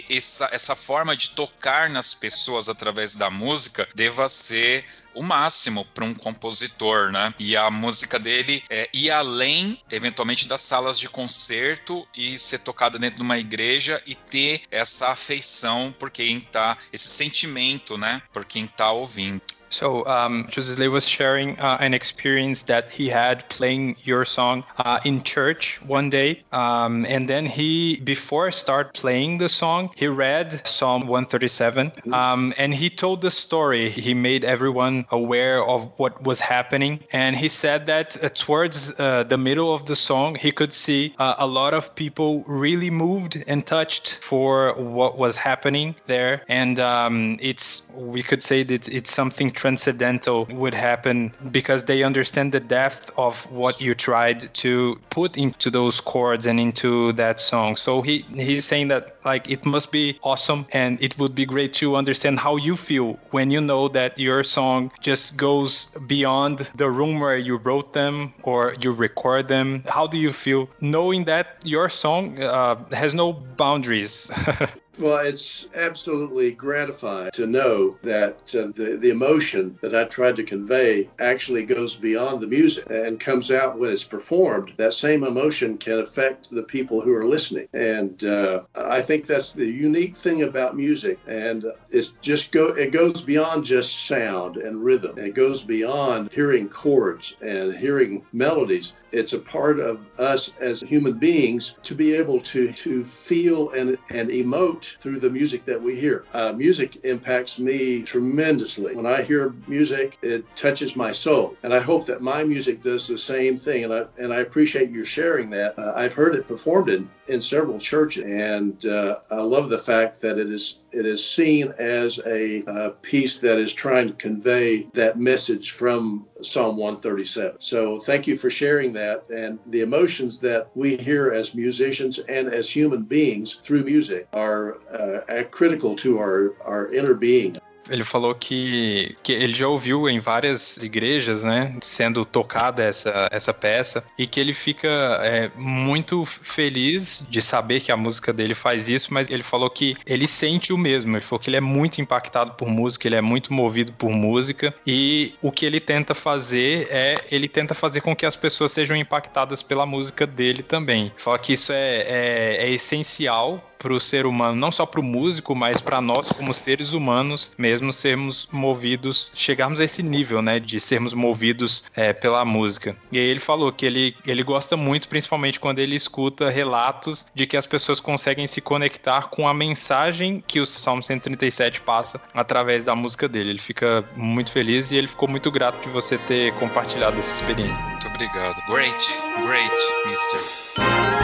essa, essa forma de tocar nas pessoas através da música deva ser o máximo para um compositor, né? E a música dele é ir além, eventualmente, das salas de concerto e ser tocada dentro de uma igreja e ter essa afeição por quem tá, esse sentimento, né, por quem tá ouvindo. So um, José was sharing uh, an experience that he had playing your song uh, in church one day, um, and then he, before start playing the song, he read Psalm 137, um, and he told the story. He made everyone aware of what was happening, and he said that uh, towards uh, the middle of the song, he could see uh, a lot of people really moved and touched for what was happening there, and um, it's we could say that it's something transcendental would happen because they understand the depth of what you tried to put into those chords and into that song. So he he's saying that like it must be awesome and it would be great to understand how you feel when you know that your song just goes beyond the room where you wrote them or you record them. How do you feel knowing that your song uh, has no boundaries? Well, it's absolutely gratifying to know that uh, the, the emotion that I tried to convey actually goes beyond the music and comes out when it's performed. That same emotion can affect the people who are listening. And uh, I think that's the unique thing about music. And it's just go, it goes beyond just sound and rhythm. It goes beyond hearing chords and hearing melodies it's a part of us as human beings to be able to to feel and and emote through the music that we hear. Uh, music impacts me tremendously. When I hear music, it touches my soul, and I hope that my music does the same thing. And I and I appreciate you sharing that. Uh, I've heard it performed in in several churches, and uh, I love the fact that it is it is seen as a, a piece that is trying to convey that message from Psalm 137. So thank you for sharing that and the emotions that we hear as musicians and as human beings through music are uh, critical to our, our inner being. Ele falou que, que ele já ouviu em várias igrejas, né, sendo tocada essa, essa peça, e que ele fica é, muito feliz de saber que a música dele faz isso, mas ele falou que ele sente o mesmo. Ele falou que ele é muito impactado por música, ele é muito movido por música, e o que ele tenta fazer é ele tenta fazer com que as pessoas sejam impactadas pela música dele também. Fala que isso é, é, é essencial para o ser humano, não só para o músico, mas para nós como seres humanos mesmo sermos movidos, chegarmos a esse nível, né, de sermos movidos é, pela música. E aí ele falou que ele, ele gosta muito, principalmente quando ele escuta relatos de que as pessoas conseguem se conectar com a mensagem que o Salmo 137 passa através da música dele. Ele fica muito feliz e ele ficou muito grato de você ter compartilhado essa experiência. Muito obrigado. Great, great, Mister.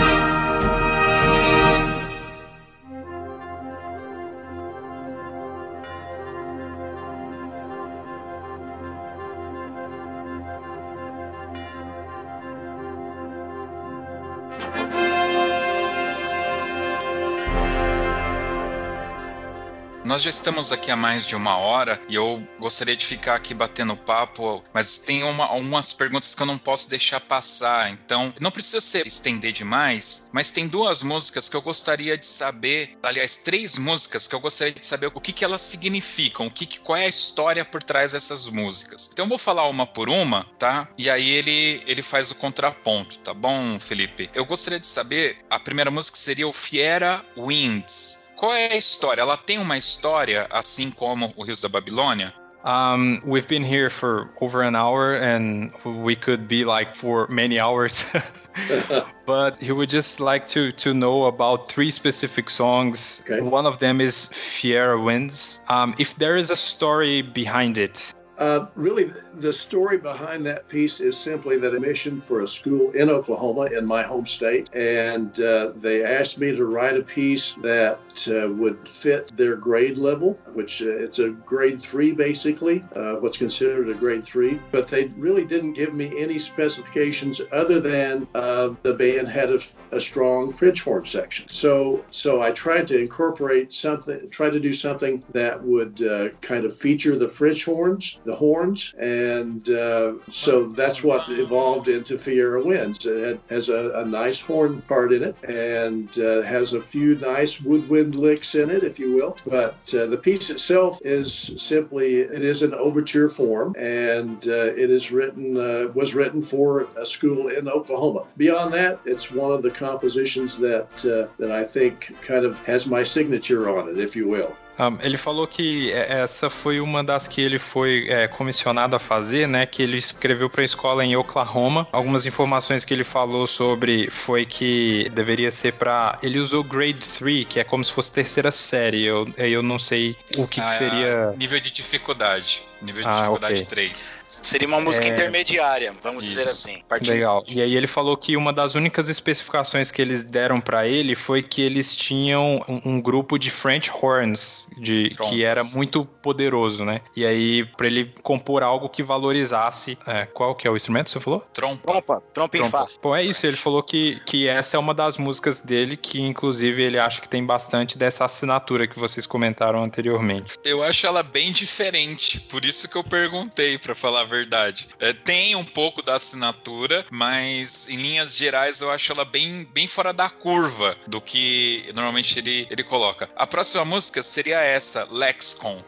Já estamos aqui há mais de uma hora e eu gostaria de ficar aqui batendo papo, mas tem uma, algumas perguntas que eu não posso deixar passar. Então, não precisa ser estender demais, mas tem duas músicas que eu gostaria de saber, aliás, três músicas que eu gostaria de saber o que, que elas significam, o que, qual é a história por trás dessas músicas. Então, eu vou falar uma por uma, tá? E aí ele, ele faz o contraponto, tá bom, Felipe? Eu gostaria de saber, a primeira música seria o Fiera Winds Qual é a história? Ela tem uma história, assim como o Rios da Babilônia? Um, we've been here for over an hour and we could be like for many hours. but he would just like to to know about three specific songs. Okay. One of them is Fiera Winds. Um, if there is a story behind it, uh, really, the story behind that piece is simply that a mission for a school in Oklahoma, in my home state, and uh, they asked me to write a piece that uh, would fit their grade level, which uh, it's a grade three basically, uh, what's considered a grade three. But they really didn't give me any specifications other than uh, the band had a, a, strong French horn section. So, so I tried to incorporate something, try to do something that would kind of feature the French horns the horns, and uh, so that's what evolved into Fiera Winds. It has a, a, nice horn part in it, and uh, has a few nice woodwind licks in it, if you will. But uh, the piece itself is simply it is an overture form, and uh, it is written uh, was written for a school in Oklahoma. Beyond that, it's one of the compositions that uh, that I think kind of has my signature on it, if you will. Um, ele falou que é, essa foi uma das que ele foi é, comissionado a fazer, né? Que ele escreveu para a escola em Oklahoma. Algumas informações que ele falou sobre foi que deveria ser para. Ele usou grade 3, que é como se fosse terceira série. Eu, eu não sei o que, ah, que seria. Nível de dificuldade. Nível de ah, dificuldade okay. 3. Seria uma música é... intermediária, vamos Isso. dizer assim. Legal. E aí ele falou que uma das únicas especificações que eles deram para ele foi que eles tinham um, um grupo de French horns, de, que era muito poderoso, né? E aí, para ele compor algo que valorizasse. É, qual que é o instrumento que você falou? Trompa. Trompa, trompa, trompa. Fá. Bom, é isso. Ele falou que, que essa é uma das músicas dele, que inclusive ele acha que tem bastante dessa assinatura que vocês comentaram anteriormente. Eu acho ela bem diferente, por isso que eu perguntei, para falar a verdade. É, tem um pouco da assinatura, mas em linhas gerais eu acho ela bem, bem fora da curva do que normalmente ele, ele coloca. A próxima música seria essa, Lexcon.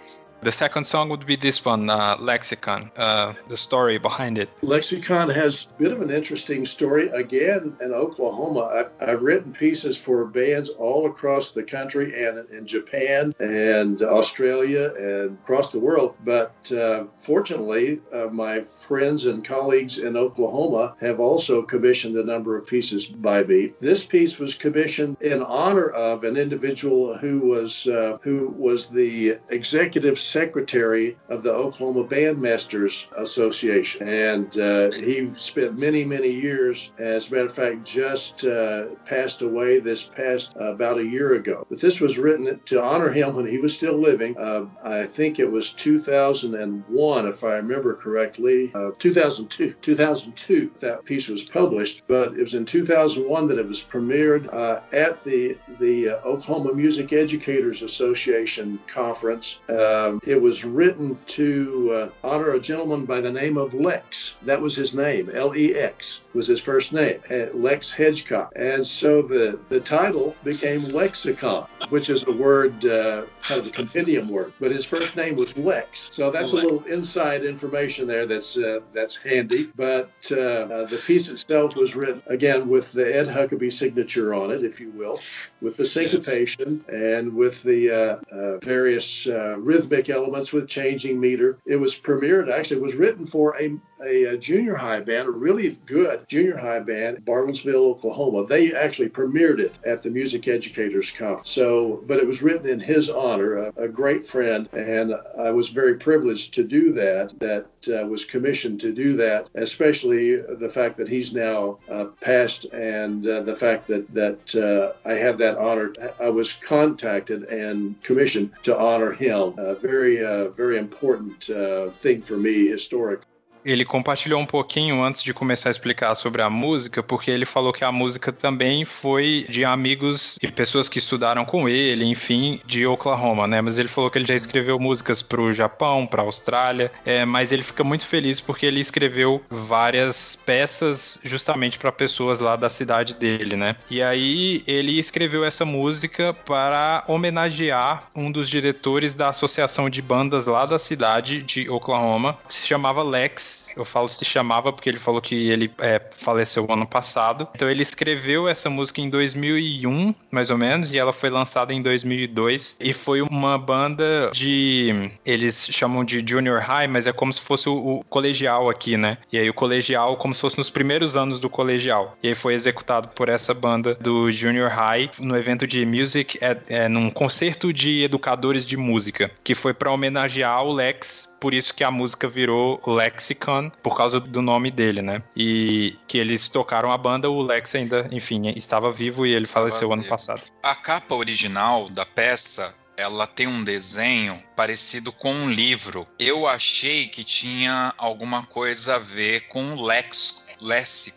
The second song would be this one, uh, Lexicon, uh, the story behind it. Lexicon has a bit of an interesting story. Again, in Oklahoma, I've, I've written pieces for bands all across the country and in Japan and Australia and across the world. But uh, fortunately, uh, my friends and colleagues in Oklahoma have also commissioned a number of pieces by me. This piece was commissioned in honor of an individual who was uh, who was the executive secretary of the Oklahoma Bandmasters Association. And uh, he spent many, many years, as a matter of fact, just uh, passed away this past uh, about a year ago. But this was written to honor him when he was still living. Uh, I think it was 2001, if I remember correctly. Uh, 2002, 2002, that piece was published, but it was in 2001 that it was premiered uh, at the, the Oklahoma Music Educators Association conference. Um, it was written to uh, honor a gentleman by the name of Lex. That was his name. L E X was his first name. Uh, Lex Hedgecock. And so the, the title became Lexicon, which is a word, uh, kind of a compendium word. But his first name was Lex. So that's a little inside information there that's uh, that's handy. But uh, uh, the piece itself was written again with the Ed Huckabee signature on it, if you will, with the syncopation yes. and with the various rhythmic elements with changing meter. It was premiered, actually, it was written for a, a, a, junior high band, a really good junior high band, Bartlesville, Oklahoma. They actually premiered it at the Music Educators Conference. So, but it was written in his honor, a, a great friend, and I was very privileged to do that, that uh, was commissioned to do that, especially the fact that he's now uh, passed and uh, the fact that, that uh, I had that honor. I was contacted and commissioned to honor him. A very, uh, very important uh, thing for me historically. Ele compartilhou um pouquinho antes de começar a explicar sobre a música, porque ele falou que a música também foi de amigos e pessoas que estudaram com ele, enfim, de Oklahoma, né? Mas ele falou que ele já escreveu músicas para o Japão, para a Austrália, é, mas ele fica muito feliz porque ele escreveu várias peças justamente para pessoas lá da cidade dele, né? E aí ele escreveu essa música para homenagear um dos diretores da associação de bandas lá da cidade de Oklahoma, que se chamava Lex Eu falo se chamava porque ele falou que ele é, faleceu ano passado. Então ele escreveu essa música em 2001, mais ou menos, e ela foi lançada em 2002. E foi uma banda de. Eles chamam de Junior High, mas é como se fosse o, o colegial aqui, né? E aí o colegial, como se fosse nos primeiros anos do colegial. E aí foi executado por essa banda do Junior High no evento de Music, é, é num concerto de educadores de música, que foi para homenagear o Lex por isso que a música virou Lexicon, por causa do nome dele, né? E que eles tocaram a banda, o Lex ainda, enfim, estava vivo e ele estava faleceu vivo. ano passado. A capa original da peça ela tem um desenho parecido com um livro. Eu achei que tinha alguma coisa a ver com o léxico,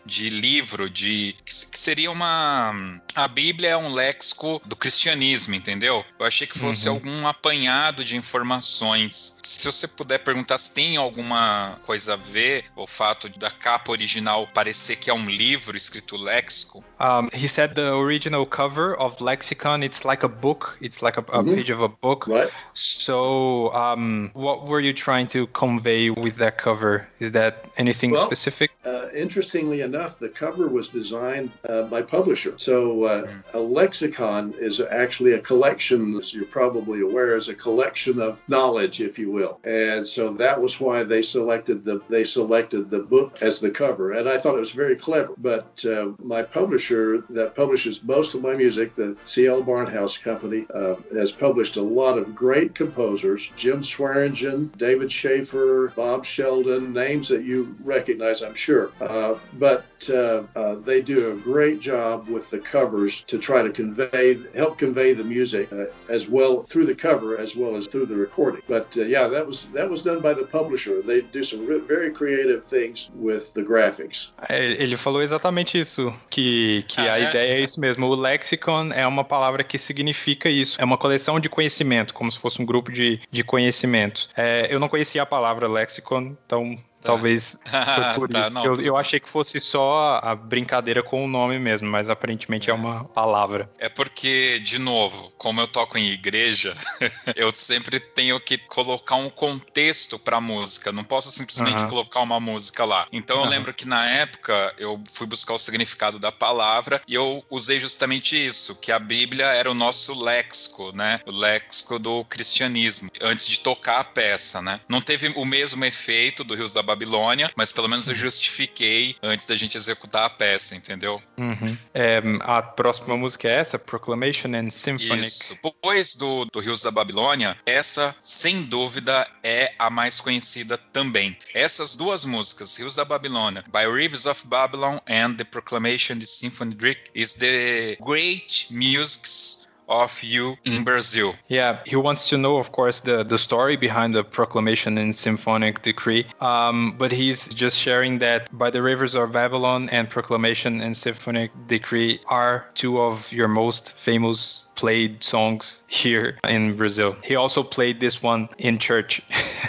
de livro, de que seria uma a Bíblia é um léxico do cristianismo, entendeu? Eu achei que fosse uhum. algum apanhado de informações. Se você puder perguntar se tem alguma coisa a ver o fato da capa original parecer que é um livro escrito léxico. Um, he said the original cover of Lexicon it's like a book, it's like a, a uhum. page of a book. Right. So, um, what were you trying to convey with that cover? Is that anything well, specific? Uh, interestingly enough, the cover was designed uh, by publisher. So uh, a lexicon is actually a collection, as you're probably aware, is a collection of knowledge, if you will. And so that was why they selected the they selected the book as the cover. And I thought it was very clever. But uh, my publisher that publishes most of my music, the CL Barnhouse Company, uh, has published a lot of great composers: Jim Swearingen, David Schaefer, Bob Sheldon, names that you recognize, I'm sure. Uh, but uh, uh, they do a great job with the covers to try to convey, help convey the music uh, as well through the cover as well as through the recording. But uh, yeah, that was that was done by the publisher. They do some very creative things with the graphics. Ele falou exatamente isso, que que a é? ideia é isso mesmo. O lexicon é uma palavra que significa isso. É uma coleção de conhecimento, como se fosse um grupo de, de conhecimentos. É, eu não conhecia a palavra lexicon, então Tá. Talvez foi por tá, isso. Não, eu, eu, achei que fosse só a brincadeira com o nome mesmo, mas aparentemente é. é uma palavra. É porque, de novo, como eu toco em igreja, eu sempre tenho que colocar um contexto pra música. Não posso simplesmente colocar uma música lá. Então eu lembro que na época eu fui buscar o significado da palavra e eu usei justamente isso, que a Bíblia era o nosso léxico, né? O léxico do cristianismo, antes de tocar a peça, né? Não teve o mesmo efeito do Rios da Babilônia, mas pelo menos eu uhum. justifiquei antes da gente executar a peça, entendeu? Uhum. É, a próxima música é essa, Proclamation and Symphonic. Isso. Depois do, do Rios da Babilônia, essa, sem dúvida, é a mais conhecida também. Essas duas músicas, Rios da Babilônia, By Rivers of Babylon and The Proclamation the Symphony Drake, is the great musics of you in Brazil. Yeah, he wants to know, of course, the, the story behind the proclamation and symphonic decree. Um, but he's just sharing that by the rivers of Babylon and proclamation and symphonic decree are two of your most famous played songs here in Brazil. He also played this one in church.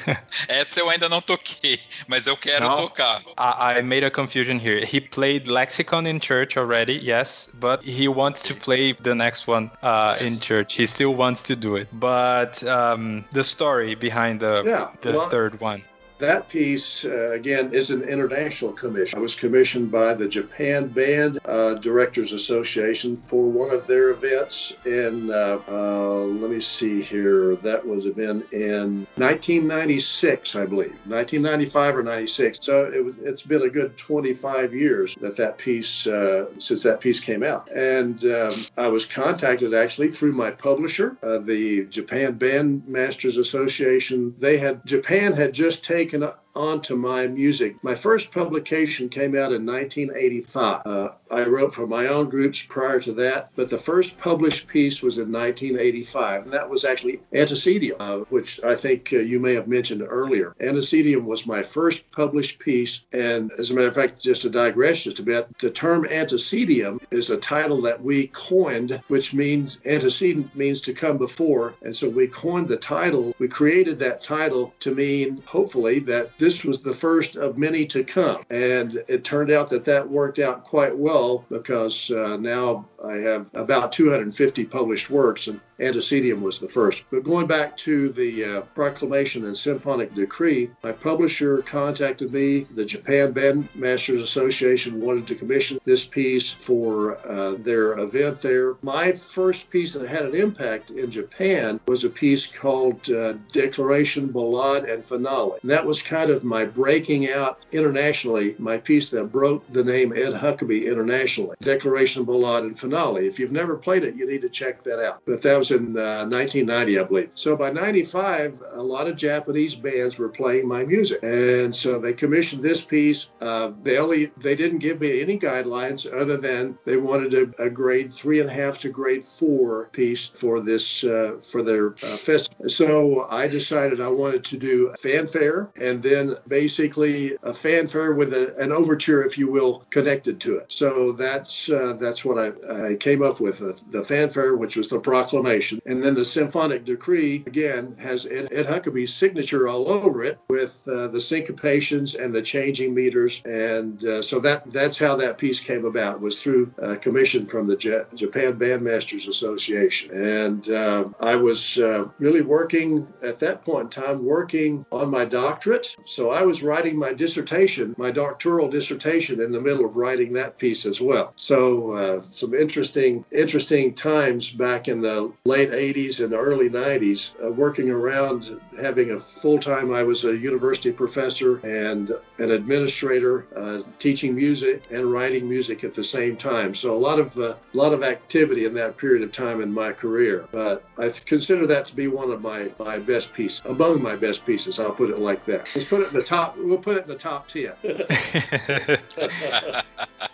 Essa eu ainda não toquei, mas eu quero no, tocar. I, I, made a confusion here. He played Lexicon in church already, yes, but he wants to play the next one uh, yes. in church. He still wants to do it. But um, the story behind the, yeah, the well, third one. That piece, uh, again, is an international commission. I was commissioned by the Japan Band uh, Directors Association for one of their events in, uh, uh let me see here, that was been in 1996, I believe, 1995 or 96. So it, has been a good 25 years that that piece, uh, since that piece came out. And um, I was contacted actually through my publisher, uh, the Japan Band Masters Association. They had, Japan had just taken taken up onto my music. My first publication came out in 1985. Uh, I wrote for my own groups prior to that, but the first published piece was in 1985, and that was actually Antecedium, uh, which I think uh, you may have mentioned earlier. Antecedium was my first published piece, and as a matter of fact, just to digress just a bit, the term antecedium is a title that we coined, which means antecedent means to come before, and so we coined the title. We created that title to mean, hopefully, that this was the first of many to come. And it turned out that that worked out quite well because uh, now I have about 250 published works, and Antecedium was the first. But going back to the uh, proclamation and symphonic decree, my publisher contacted me. The Japan Bandmasters Association wanted to commission this piece for uh, their event there. My first piece that had an impact in Japan was a piece called uh, Declaration, Ballade, and Finale. And that was kind of my breaking out internationally, my piece that broke the name Ed Huckabee internationally. Declaration, Ballade, and Finale. If you've never played it, you need to check that out. But that was in uh, 1990, I believe. So by 95, a lot of Japanese bands were playing my music, and so they commissioned this piece. Uh, they only they didn't give me any guidelines other than they wanted a, a grade three and a half to grade four piece for this uh, for their uh, festival. So I decided I wanted to do a fanfare and then basically a fanfare with a, an overture, if you will, connected to it. So that's uh, that's what I, I came up with the, the fanfare, which was the proclamation. And then the symphonic decree, again, has Ed, Ed Huckabee's signature all over it with uh, the syncopations and the changing meters. And uh, so that that's how that piece came about, was through a commission from the Japan Bandmasters Association. And uh, I was uh, really working at that point in time, working on my doctorate. So I was writing my dissertation, my doctoral dissertation, in the middle of writing that piece as well. So uh, some interesting, interesting times back in the late 80s and early 90s, uh, working around having a full time, I was a university professor and an administrator, uh, teaching music and writing music at the same time. So a lot of a uh, lot of activity in that period of time in my career. But I consider that to be one of my my best pieces, among my best pieces. I'll put it like that. Let's put it in the top. We'll put it in the top ten.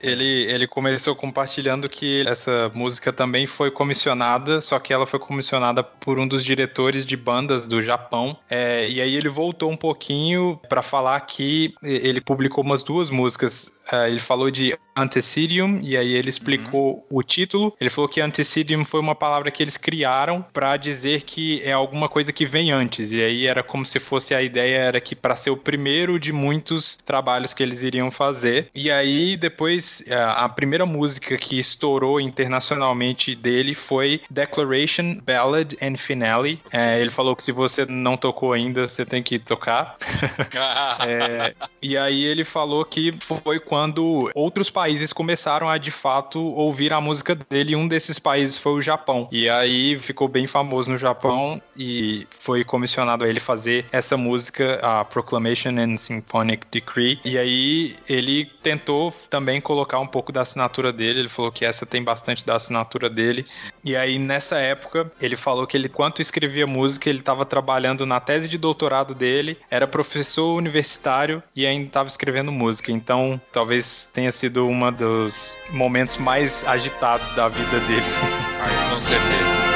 Ele, ele começou compartilhando que essa música também foi comissionada, só que ela foi comissionada por um dos diretores de bandas do Japão. É, e aí ele voltou um pouquinho para falar que ele publicou umas duas músicas Uh, ele falou de Antecidium e aí ele explicou uhum. o título. Ele falou que Antecidium foi uma palavra que eles criaram para dizer que é alguma coisa que vem antes. E aí era como se fosse a ideia era que para ser o primeiro de muitos trabalhos que eles iriam fazer. E aí depois a primeira música que estourou internacionalmente dele foi Declaration, Ballad and Finale. É, ele falou que se você não tocou ainda, você tem que tocar. é, e aí ele falou que foi quando quando outros países começaram a de fato ouvir a música dele. Um desses países foi o Japão. E aí ficou bem famoso no Japão e foi comissionado a ele fazer essa música, a Proclamation and Symphonic Decree. E aí ele tentou também colocar um pouco da assinatura dele. Ele falou que essa tem bastante da assinatura dele. E aí nessa época ele falou que ele, enquanto escrevia música, ele estava trabalhando na tese de doutorado dele, era professor universitário e ainda estava escrevendo música. Então, talvez talvez tenha sido um dos momentos mais agitados da vida dele. Com certeza.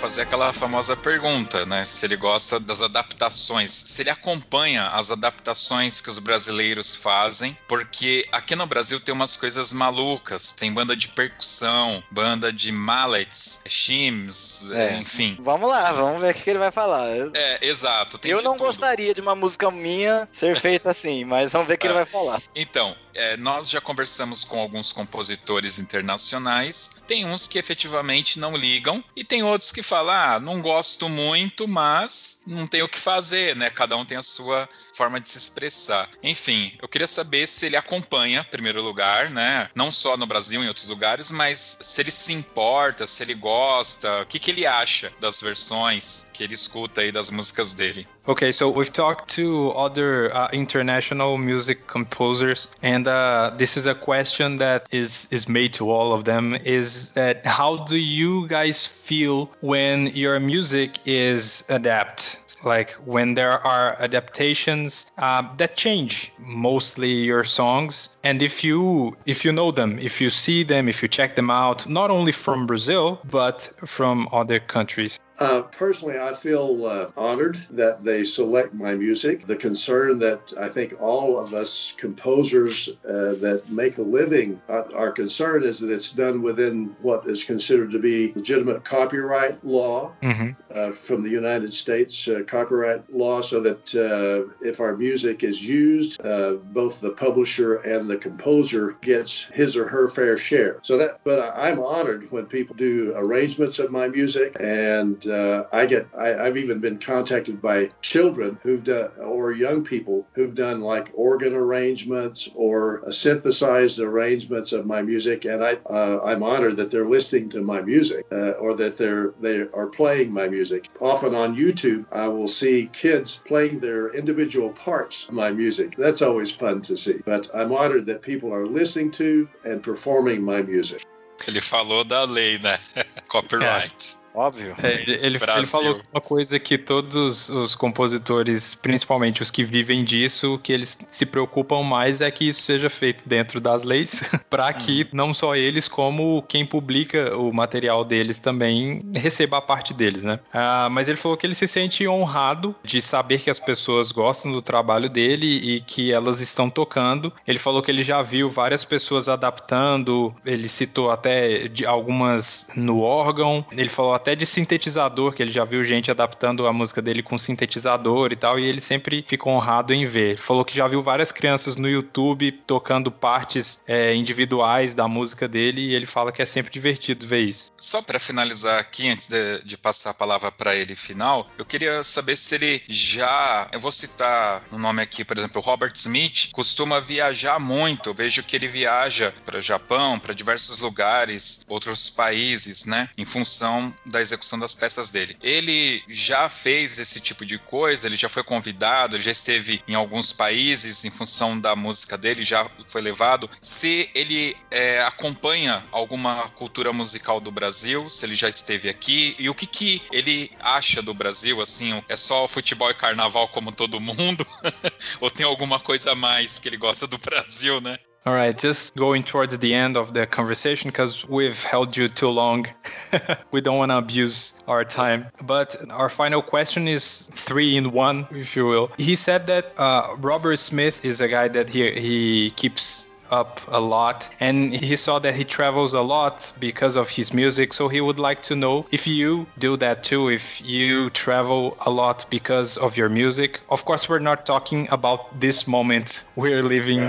Fazer aquela famosa pergunta, né? Se ele gosta das adaptações, se ele acompanha as adaptações que os brasileiros fazem, porque aqui no Brasil tem umas coisas malucas, tem banda de percussão, banda de mallets, shims, é. enfim. Vamos lá, vamos ver o que ele vai falar. É, exato. Eu não tudo. gostaria de uma música minha ser feita assim, mas vamos ver o que é. ele vai falar. Então, é, nós já conversamos com alguns compositores internacionais. Tem uns que efetivamente não ligam e tem outros que falam: ah, não gosto muito, mas não tem o que fazer, né? Cada um tem a sua forma de se expressar. Enfim, eu queria saber se ele acompanha, em primeiro lugar, né? Não só no Brasil, em outros lugares, mas se ele se importa, se ele gosta, o que, que ele acha das versões que ele escuta aí das músicas dele. Okay, so we've talked to other uh, international music composers, and uh, this is a question that is is made to all of them: is that how do you guys feel when your music is adapted? Like when there are adaptations uh, that change mostly your songs, and if you if you know them, if you see them, if you check them out, not only from Brazil but from other countries. Uh, personally, I feel uh, honored that they select my music. The concern that I think all of us composers uh, that make a living are, are concerned is that it's done within what is considered to be legitimate copyright law Mm-hmm. uh, from the United States uh, copyright law, so that uh, if our music is used, uh, both the publisher and the composer gets his or her fair share. So that, but I'm honored when people do arrangements of my music, and uh, I get, I, I've even been contacted by children who've done, or young people who've done like organ arrangements or uh, synthesized arrangements of my music, and I, uh, I'm honored that they're listening to my music uh, or that they're they are playing my music. Often on YouTube, I will see kids playing their individual parts of my music. That's always fun to see. But I'm honored that people are listening to and performing my music. Ele falou da lei, né? Copyright. Óbvio. É, ele, ele- ele falou uma coisa que todos os compositores, principalmente os que vivem disso, que eles se preocupam mais é que isso seja feito dentro das leis, para que não só eles, como quem publica o material deles também receba a parte deles, né? Ah, mas ele falou que ele se sente honrado de saber que as pessoas gostam do trabalho dele e que elas estão tocando. Ele falou que ele já viu várias pessoas adaptando, ele citou até de algumas no órgão, ele falou até de sintetizador, que ele já viu gente adaptando a música dele com sintetizador e tal, e ele sempre fica honrado em ver. Falou que já viu várias crianças no YouTube tocando partes é, individuais da música dele, e ele fala que é sempre divertido ver isso. Só para finalizar aqui, antes de, de passar a palavra para ele final, eu queria saber se ele já. Eu vou citar o um nome aqui, por exemplo, Robert Smith costuma viajar muito. Eu vejo que ele viaja para Japão, para diversos lugares, outros países, né? Em função da execução das peças dele. Ele já fez esse tipo de coisa, ele já foi convidado, ele já esteve em alguns países em função da música dele, já foi levado. Se ele é, acompanha alguma cultura musical do Brasil, se ele já esteve aqui e o que, que ele acha do Brasil, assim, é só futebol e carnaval como todo mundo? Ou tem alguma coisa a mais que ele gosta do Brasil, né? All right, just going towards the end of the conversation because we've held you too long. we don't want to abuse our time. But our final question is three in one, if you will. He said that uh, Robert Smith is a guy that he, he keeps up a lot and he saw that he travels a lot because of his music so he would like to know if you do that too if you travel a lot because of your music. Of course we're not talking about this moment we're living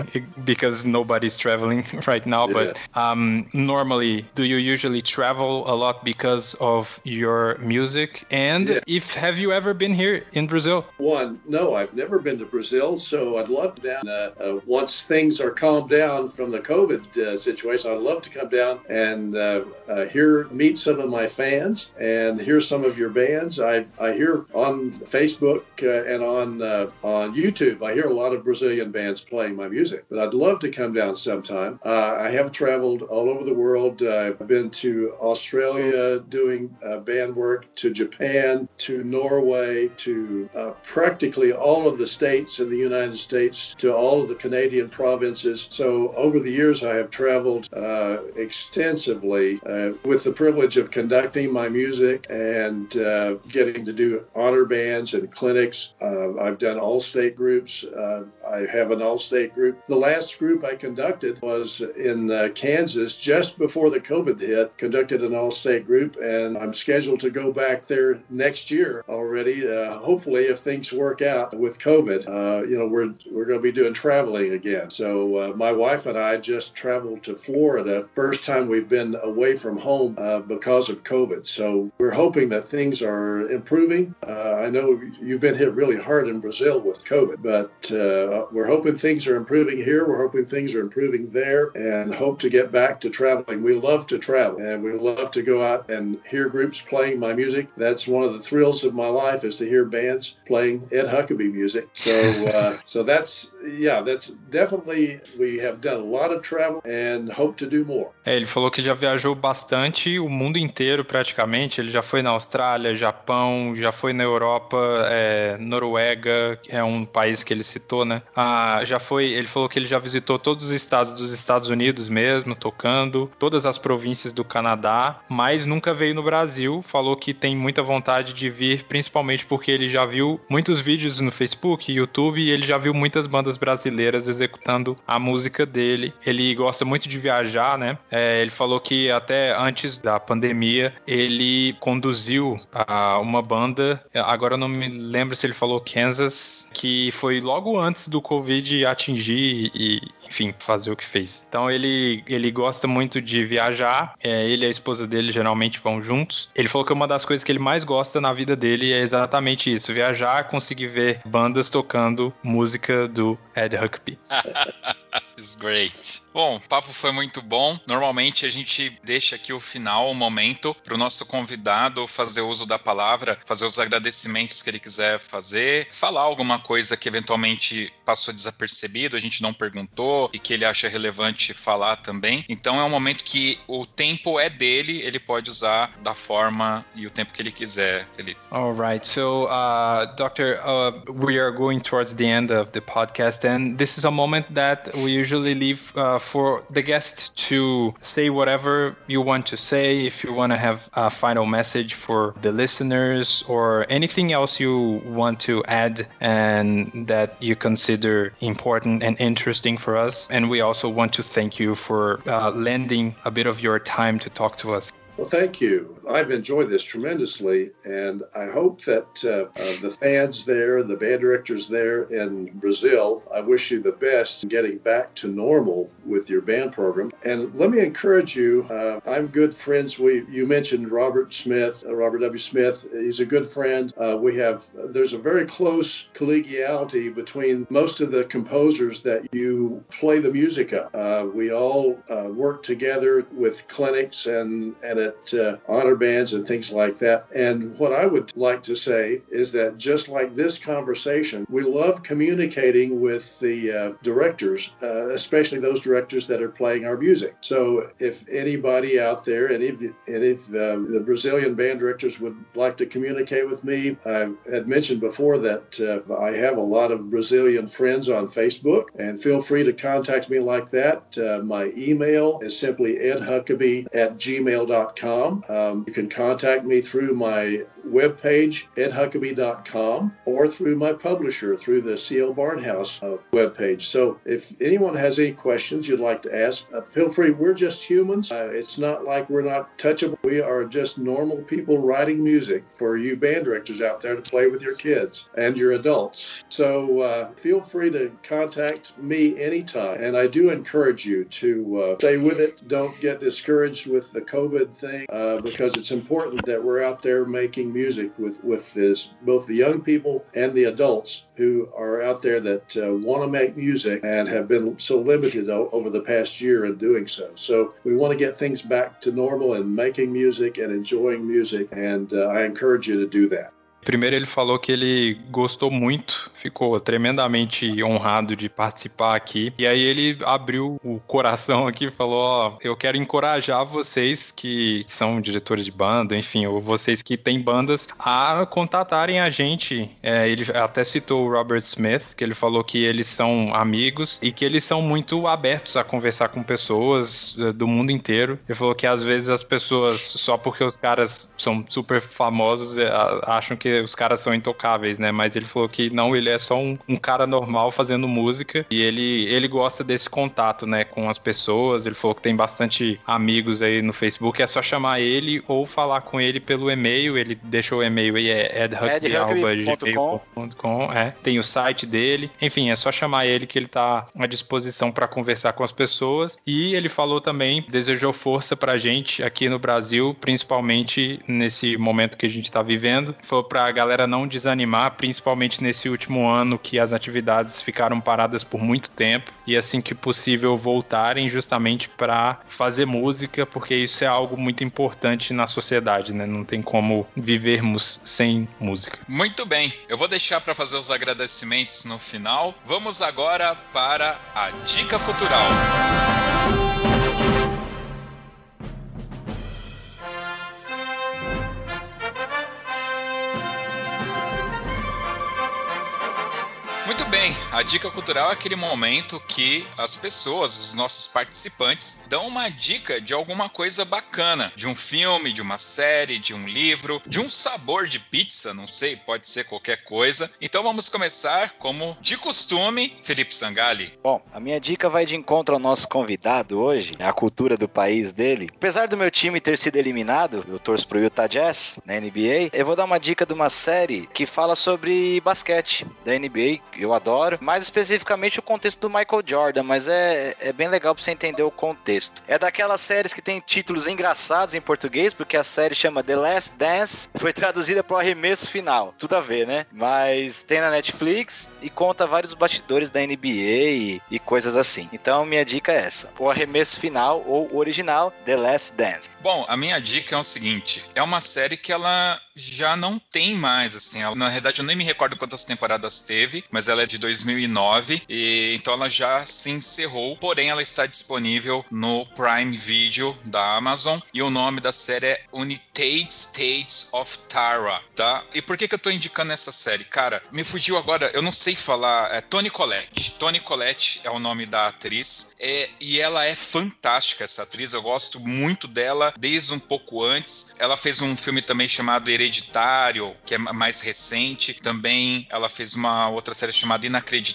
because nobody's traveling right now but um, normally do you usually travel a lot because of your music? And Yeah. if have you ever been here in brazil? One, no, I've never been to Brazil, so I'd love to uh, uh, once things are calmed down from the COVID uh, situation. I'd love to come down and uh, uh, hear, meet some of my fans and hear some of your bands. I, I hear on Facebook uh, and on uh, on YouTube, I hear a lot of Brazilian bands playing my music. But I'd love to come down sometime. Uh, I have traveled all over the world. I've been to Australia doing band work, to Japan, to Norway, to practically all of the states in the United States, to all of the Canadian provinces. So over the years, I have traveled uh, extensively uh, with the privilege of conducting my music and uh, getting to do honor bands and clinics. Uh, I've done all state groups. Uh, I have an all state group. The last group I conducted was in uh, Kansas just before the COVID hit, conducted an all state group, and I'm scheduled to go back there next year already. Hopefully, if things work out with COVID, you know, we're, we're going to be doing traveling again. So, my wife and I just traveled to Florida. First time we've been away from home uh, because of COVID. So, we're hoping that things are improving. Uh, I know you've been hit really hard in Brazil with COVID, but uh, we're hoping things are improving here. We're hoping things are improving there and hope to get back to traveling. We love to travel and we love to go out and hear groups playing my music. That's one of the thrills of my life is to hear bands playing Ed Huckabee music. So, uh, so that's, yeah, that's definitely, we have I've done a lot of travel and hope to do more. É, ele falou que já viajou bastante, o mundo inteiro praticamente. Ele já foi na Austrália, Japão, já foi na Europa, é, Noruega, que é um país que ele citou, né? Ah, já foi. Ele falou que ele já visitou todos os estados dos Estados Unidos mesmo, tocando, todas as províncias do Canadá, mas nunca veio no Brasil. Falou que tem muita vontade de vir, principalmente porque ele já viu muitos vídeos no Facebook, YouTube, e ele já viu muitas bandas brasileiras executando a música dele. Ele gosta muito de viajar, né? É, ele falou que até antes da pandemia ele conduziu a uma banda, agora eu não me lembro se ele falou Kansas, que foi logo antes do Covid atingir e, enfim, fazer o que fez. Então ele, ele gosta muito de viajar, é, ele e a esposa dele geralmente vão juntos. Ele falou que uma das coisas que ele mais gosta na vida dele é exatamente isso: viajar, conseguir ver bandas tocando música do Ed Huckabee. It's great. Bom, o papo foi muito bom. Normalmente a gente deixa aqui o final, o momento, para o nosso convidado fazer uso da palavra, fazer os agradecimentos que ele quiser fazer, falar alguma coisa que eventualmente passou desapercebido, a gente não perguntou e que ele acha relevante falar também. Então é um momento que o tempo é dele, ele pode usar da forma e o tempo que ele quiser, Felipe. All right. So, uh, Doctor, uh, we are going towards the end of the podcast, and this is a moment that we usually leave uh, for the guest to say whatever you want to say. If you want to have a final message for the listeners or anything else you want to add and that you consider important and interesting for us. And we also want to thank you for uh, lending a bit of your time to talk to us. Well, thank you. I've enjoyed this tremendously, and I hope that uh, uh, the fans there, the band directors there in Brazil, I wish you the best in getting back to normal with your band program. And let me encourage you. Uh, I'm good friends. We you mentioned Robert Smith, uh, Robert W. Smith. He's a good friend. Uh, we have there's a very close collegiality between most of the composers that you play the music of. Uh, we all work together with clinics and and at uh, honor bands and things like that. And what I would like to say is that just like this conversation, we love communicating with the uh, directors, uh, especially those directors that are playing our music. So if anybody out there, and if uh, the Brazilian band directors would like to communicate with me, I had mentioned before that uh, I have a lot of Brazilian friends on Facebook, and feel free to contact me like that. Uh, my email is simply edhuckabee at gmail.com. Um, you can contact me through my webpage, edhuckabee.com, or through my publisher, through the CL Barnhouse uh, webpage. So if anyone has any questions you'd like to ask, uh, feel free. We're just humans. Uh, it's not like we're not touchable. We are just normal people writing music for you band directors out there to play with your kids and your adults. So uh, feel free to contact me anytime. And I do encourage you to uh, stay with it. Don't get discouraged with the COVID thing uh, because it's important that we're out there making music with with this both the young people and the adults who are out there that uh, want to make music and have been so limited o- over the past year in doing so. So we want to get things back to normal and making music and enjoying music, and uh, I encourage you to do that. Primeiro, ele falou que ele gostou muito, ficou tremendamente honrado de participar aqui. E aí, ele abriu o coração aqui e falou: Ó, eu quero encorajar vocês que são diretores de banda, enfim, ou vocês que têm bandas, a contatarem a gente. É, ele até citou o Robert Smith, que ele falou que eles são amigos e que eles são muito abertos a conversar com pessoas é, do mundo inteiro. Ele falou que às vezes as pessoas, só porque os caras são super famosos, é, acham que os caras são intocáveis, né? Mas ele falou que não, ele é só um, um, cara normal fazendo música e ele, ele gosta desse contato, né, com as pessoas. Ele falou que tem bastante amigos aí no Facebook, é só chamar ele ou falar com ele pelo e-mail. Ele deixou o e-mail aí, é edhuck.gmail.com, é. Tem o site dele. Enfim, é só chamar ele que ele tá à disposição para conversar com as pessoas. E ele falou também, desejou força pra gente aqui no Brasil, principalmente nesse momento que a gente tá vivendo. Falou pra a galera não desanimar, principalmente nesse último ano que as atividades ficaram paradas por muito tempo e assim que possível voltarem justamente para fazer música, porque isso é algo muito importante na sociedade, né? Não tem como vivermos sem música. Muito bem, eu vou deixar para fazer os agradecimentos no final. Vamos agora para a dica cultural. bem, dica cultural é aquele momento que as pessoas, os nossos participantes, dão uma dica de alguma coisa bacana, de um filme, de uma série, de um livro, de um sabor de pizza, não sei, pode ser qualquer coisa. Então vamos começar, como de costume, Felipe Sangali. Bom, a minha dica vai de encontro ao nosso convidado hoje, a cultura do país dele. Apesar do meu time ter sido eliminado, eu torço pro Utah Jazz na NBA, eu vou dar uma dica de uma série que fala sobre basquete da NBA. Eu adoro adoro. Mais especificamente o contexto do Michael Jordan, mas é, é bem legal pra você entender o contexto. É daquelas séries que tem títulos engraçados em português, porque a série chama The Last Dance, foi traduzida pro arremesso final. Tudo a ver, né? Mas tem na Netflix e conta vários bastidores da NBA e, e coisas assim. Então minha dica é essa: o arremesso final ou original The Last Dance. Bom, a minha dica é o seguinte: é uma série que ela já não tem mais, assim. Ela, na verdade, eu nem me recordo quantas temporadas teve, mas ela é de 2009 e então ela já se encerrou. Porém, ela está disponível no Prime Video da Amazon e o nome da série é United States of Tara, tá? E por que que eu tô indicando essa série? Cara, me fugiu agora, eu não sei falar, é Tony Collette. Tony Collette é o nome da atriz é, e ela é fantástica, essa atriz. Eu gosto muito dela desde um pouco antes. Ela fez um filme também chamado Hereditário, que é mais recente. Também ela fez uma outra série chamada Inacreditável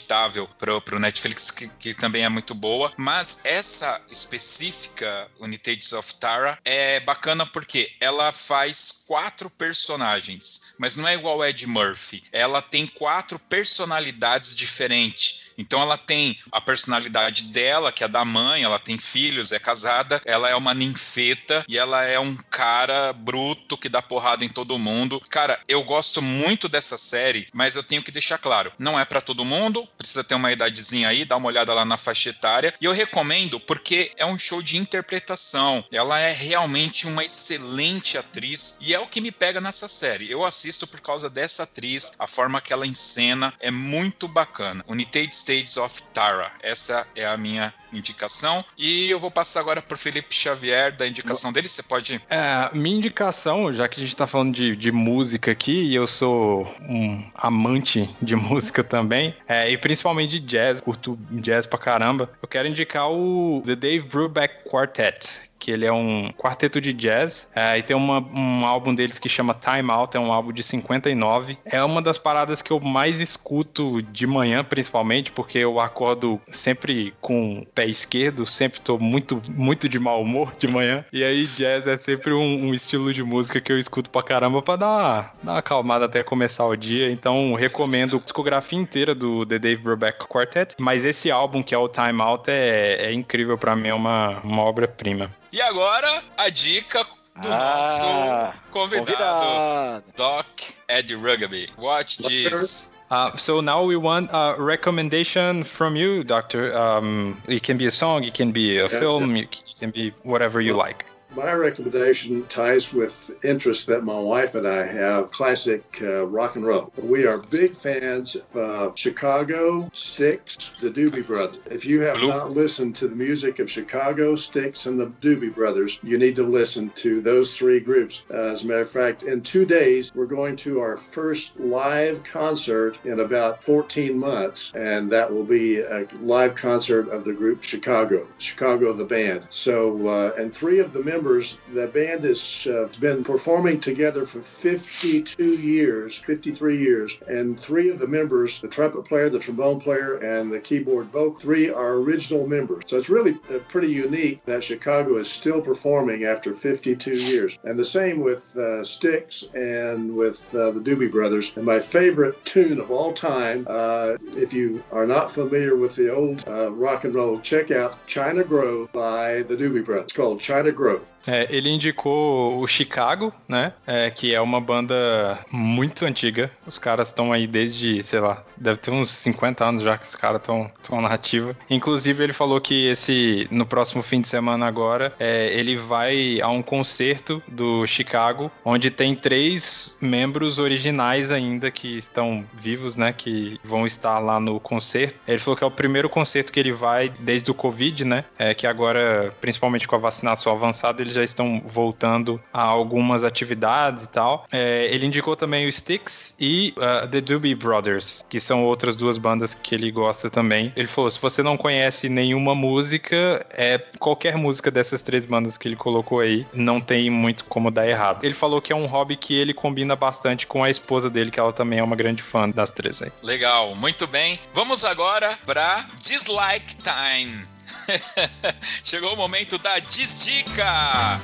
pro, pro Netflix, que, que também é muito boa. Mas essa específica, Unitates of Tara, é bacana porque ela faz quatro personagens, mas não é igual Ed Murphy. Ela tem quatro personalidades diferentes. Então ela tem a personalidade dela, que é da mãe, ela tem filhos, é casada, ela é uma ninfeta e ela é um cara bruto que dá porrada em todo mundo. Cara, eu gosto muito dessa série, mas eu tenho que deixar claro, não é para todo mundo, precisa ter uma idadezinha aí, dá uma olhada lá na faixa etária. E eu recomendo porque é um show de interpretação. Ela é realmente uma excelente atriz e é o que me pega nessa série. Eu assisto por causa dessa atriz, a forma que ela encena é muito bacana. United States of Tara. Essa é a minha indicação. E eu vou passar agora para Felipe Xavier da indicação dele. Você pode. É, minha indicação, já que a gente está falando de, de música aqui, e eu sou um amante de música também, é, e principalmente de jazz, curto jazz pra caramba, eu quero indicar o The Dave Brubeck Quartet, que ele é um quarteto de jazz. É, e tem uma, um álbum deles que chama Time Out, é um álbum de 59. É uma das paradas que eu mais escuto de manhã, principalmente, porque eu acordo sempre com o pé esquerdo, sempre tô muito, muito de mau humor de manhã. E aí, jazz é sempre um, um estilo de música que eu escuto pra caramba pra dar dar uma acalmada até começar o dia. Então, recomendo a discografia inteira do The Dave Brubeck Quartet. Mas esse álbum, que é o Time Out, é, é incrível para mim, é uma, uma obra-prima. E agora, a dica do ah, nosso convidado, convidado, Doc Ed Rugby. Watch this. Uh, so now we want a recommendation from you, Doctor. Um, it can be a song, it can be a film, it can be whatever you like my recommendation ties with interests that my wife and I have classic uh, rock and roll. We are big fans of uh, Chicago, Styx, the Doobie Brothers. If you have not listened to the music of Chicago, Styx, and the Doobie Brothers, you need to listen to those three groups. Uh, as a matter of fact, in two days, we're going to our first live concert in about 14 months, and that will be a live concert of the group Chicago, Chicago the band. So, uh, and three of the members members, the band has uh, been performing together for 52 years, 53 years, and three of the members, the trumpet player, the trombone player, and the keyboard vocal, three are original members. So it's really uh, pretty unique that Chicago is still performing after 52 years. And the same with uh, Styx and with uh, the Doobie Brothers. And my favorite tune of all time, uh, if you are not familiar with the old uh, rock and roll, check out China Grove by the Doobie Brothers. It's called China Grove. É, ele indicou o Chicago, né? É, que é uma banda muito antiga. Os caras estão aí desde, sei lá, deve ter uns 50 anos já que os caras estão na ativa. Inclusive, ele falou que esse, no próximo fim de semana agora, é, ele vai a um concerto do Chicago, onde tem três membros originais ainda que estão vivos, né? Que vão estar lá no concerto. Ele falou que é o primeiro concerto que ele vai desde o Covid, né? É, que agora, principalmente com a vacinação avançada, eles já estão voltando a algumas atividades e tal. É, ele indicou também o Styx e uh, The Doobie Brothers, que são outras duas bandas que ele gosta também. Ele falou: se você não conhece nenhuma música, é qualquer música dessas três bandas que ele colocou aí, não tem muito como dar errado. Ele falou que é um hobby que ele combina bastante com a esposa dele, que ela também é uma grande fã das três aí. Legal, muito bem. Vamos agora para Dislike Time. Chegou o momento da Desdica!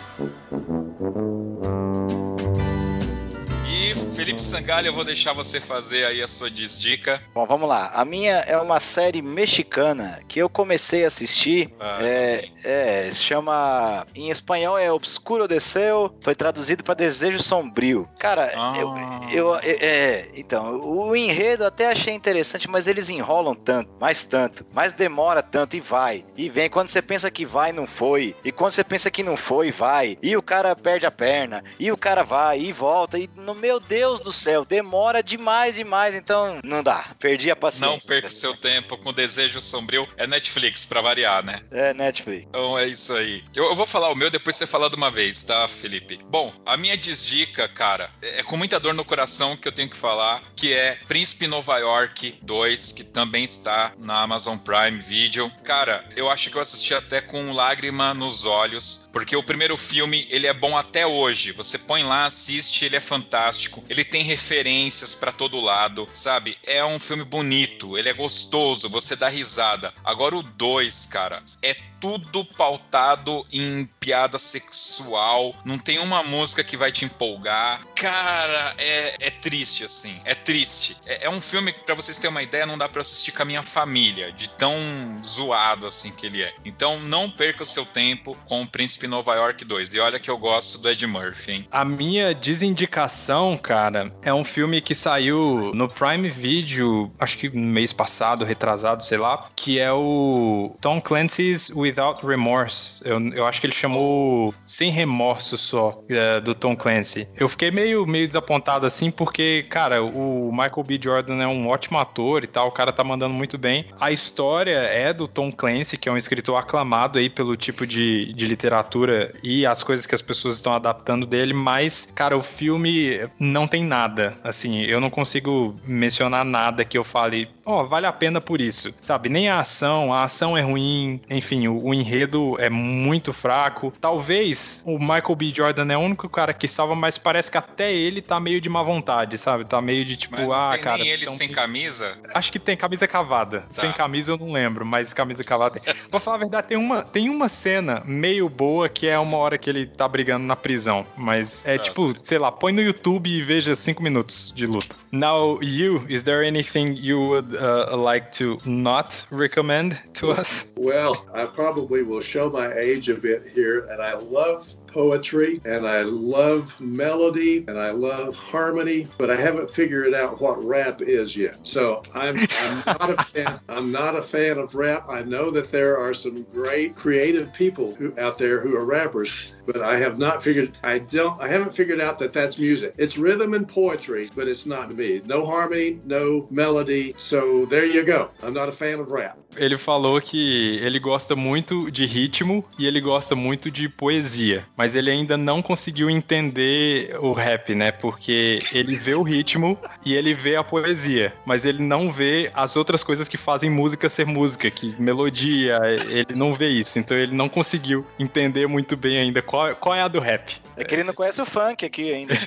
Felipe Sangalho, eu vou deixar você fazer aí a sua desdica. Bom, vamos lá. A minha é uma série mexicana que eu comecei a assistir. Ah, é, é, se chama. Em espanhol é Obscuro Desceu, foi traduzido para Desejo Sombrio. Cara, ah. eu, eu, é, então, o enredo até achei interessante, mas eles enrolam tanto, mais tanto, mais demora tanto e vai. E vem. Quando você pensa que vai, não foi. E quando você pensa que não foi, vai. E o cara perde a perna. E o cara vai e volta. E no meu Deus Deus do céu, demora demais, demais, então não dá. Perdi a paciência. Não perca seu tempo com Desejo Sombrio. É Netflix, pra variar, né? É Netflix. Então é isso aí. Eu, eu vou falar o meu, depois você fala de uma vez, tá, Felipe? Bom, a minha desdica, cara, é com muita dor no coração que eu tenho que falar, que é Príncipe Nova York 2, que também está na Amazon Prime Video. Cara, eu acho que eu assisti até com lágrima nos olhos, porque o primeiro filme, ele é bom até hoje. Você põe lá, assiste, ele é fantástico. Ele ele tem referências para todo lado, sabe? É um filme bonito, ele é gostoso, você dá risada. Agora o 2, cara, é tudo pautado em piada sexual. Não tem uma música que vai te empolgar. Cara, é, é triste, assim. É triste. É, é um filme que, pra vocês terem uma ideia, não dá pra assistir com a minha família, de tão zoado assim que ele é. Então não perca o seu tempo com o Príncipe Nova York 2. E olha que eu gosto do Ed Murphy, hein? A minha desindicação, cara, é um filme que saiu no Prime Video, acho que mês passado, retrasado, sei lá, que é o Tom Clancy's Without Remorse. Eu, eu acho que ele chamou Sem Remorso só, é, do Tom Clancy. Eu fiquei meio, meio desapontado assim, porque, cara, o Michael B. Jordan é um ótimo ator e tal, o cara tá mandando muito bem. A história é do Tom Clancy, que é um escritor aclamado aí pelo tipo de, de literatura e as coisas que as pessoas estão adaptando dele, mas, cara, o filme não tem nada. Assim, eu não consigo mencionar nada que eu fale, ó, oh, vale a pena por isso, sabe? Nem a ação, a ação é ruim, enfim, o o, enredo é muito fraco. Talvez o Michael B. Jordan é o único cara que salva, mas parece que até ele tá meio de má vontade, sabe? Tá meio de tipo, mas ah, tem cara. Nem ele então, sem camisa? Acho que tem camisa cavada. Tá. Sem camisa eu não lembro, mas camisa cavada tem. Vou falar a verdade, tem uma, tem uma cena meio boa que é uma hora que ele tá brigando na prisão. Mas é Nossa. tipo, sei lá, põe no YouTube e veja cinco minutos de luta. Now, you, is there anything you would uh, like to not recommend to us? Well, I probably probably will show my age a bit here, and I love poetry and I love melody and I love harmony, but I haven't figured out what rap is yet. So I'm, I'm not a fan. I'm not a fan of rap. I know that there are some great creative people who, out there who are rappers, but I have not figured. I don't. I haven't figured out that that's music. It's rhythm and poetry, but it's not me. No harmony, no melody. So there you go. I'm not a fan of rap. Ele falou que ele gosta muito de ritmo e ele gosta muito de poesia, mas mas ele ainda não conseguiu entender o rap, né? Porque ele vê o ritmo e ele vê a poesia, mas ele não vê as outras coisas que fazem música ser música, que melodia, ele não vê isso. Então ele não conseguiu entender muito bem ainda qual, qual é a do rap. É que ele não conhece o funk aqui ainda.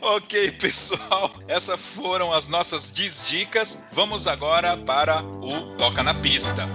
ok, pessoal, essas foram as nossas dicas. Vamos agora para o Toca na Pista.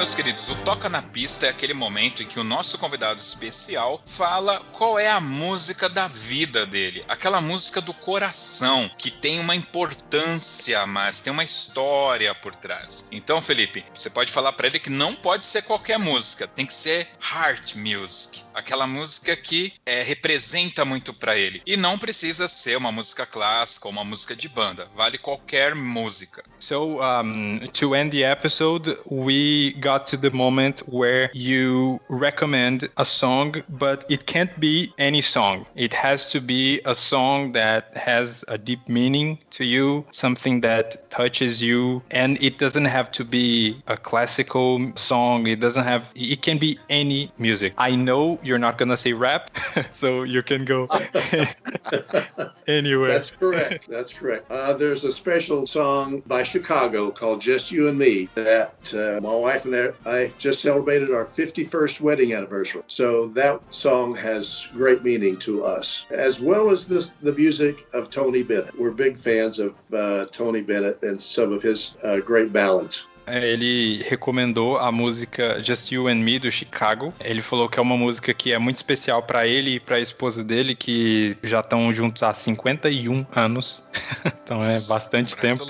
Meus queridos, o Toca na Pista é aquele momento em que o nosso convidado especial fala qual é a música da vida dele, aquela música do coração, que tem uma importância, mas tem uma história por trás. Então, Felipe, você pode falar para ele que não pode ser qualquer música, tem que ser heart music, aquela música que é, representa muito para ele. E não precisa ser uma música clássica ou uma música de banda, vale qualquer música. So, um, to end the episode, we got to the moment where you recommend a song, but it can't be any song. It has to be a song that has a deep meaning to you, something that touches you, and it doesn't have to be a classical song. It doesn't have, it can be any music. I know you're not gonna say rap, so you can go anywhere. That's correct. That's correct. Uh, there's a special song by Chicago called Just You and Me that uh, my wife and I just celebrated our 51st wedding anniversary. So that song has great meaning to us, as well as this, the music of Tony Bennett. We're big fans of uh, Tony Bennett and some of his uh, great ballads. ele recomendou a música Just You and Me do Chicago. Ele falou que é uma música que é muito especial para ele e para a esposa dele, que já estão juntos há 51 anos. então é bastante tempo.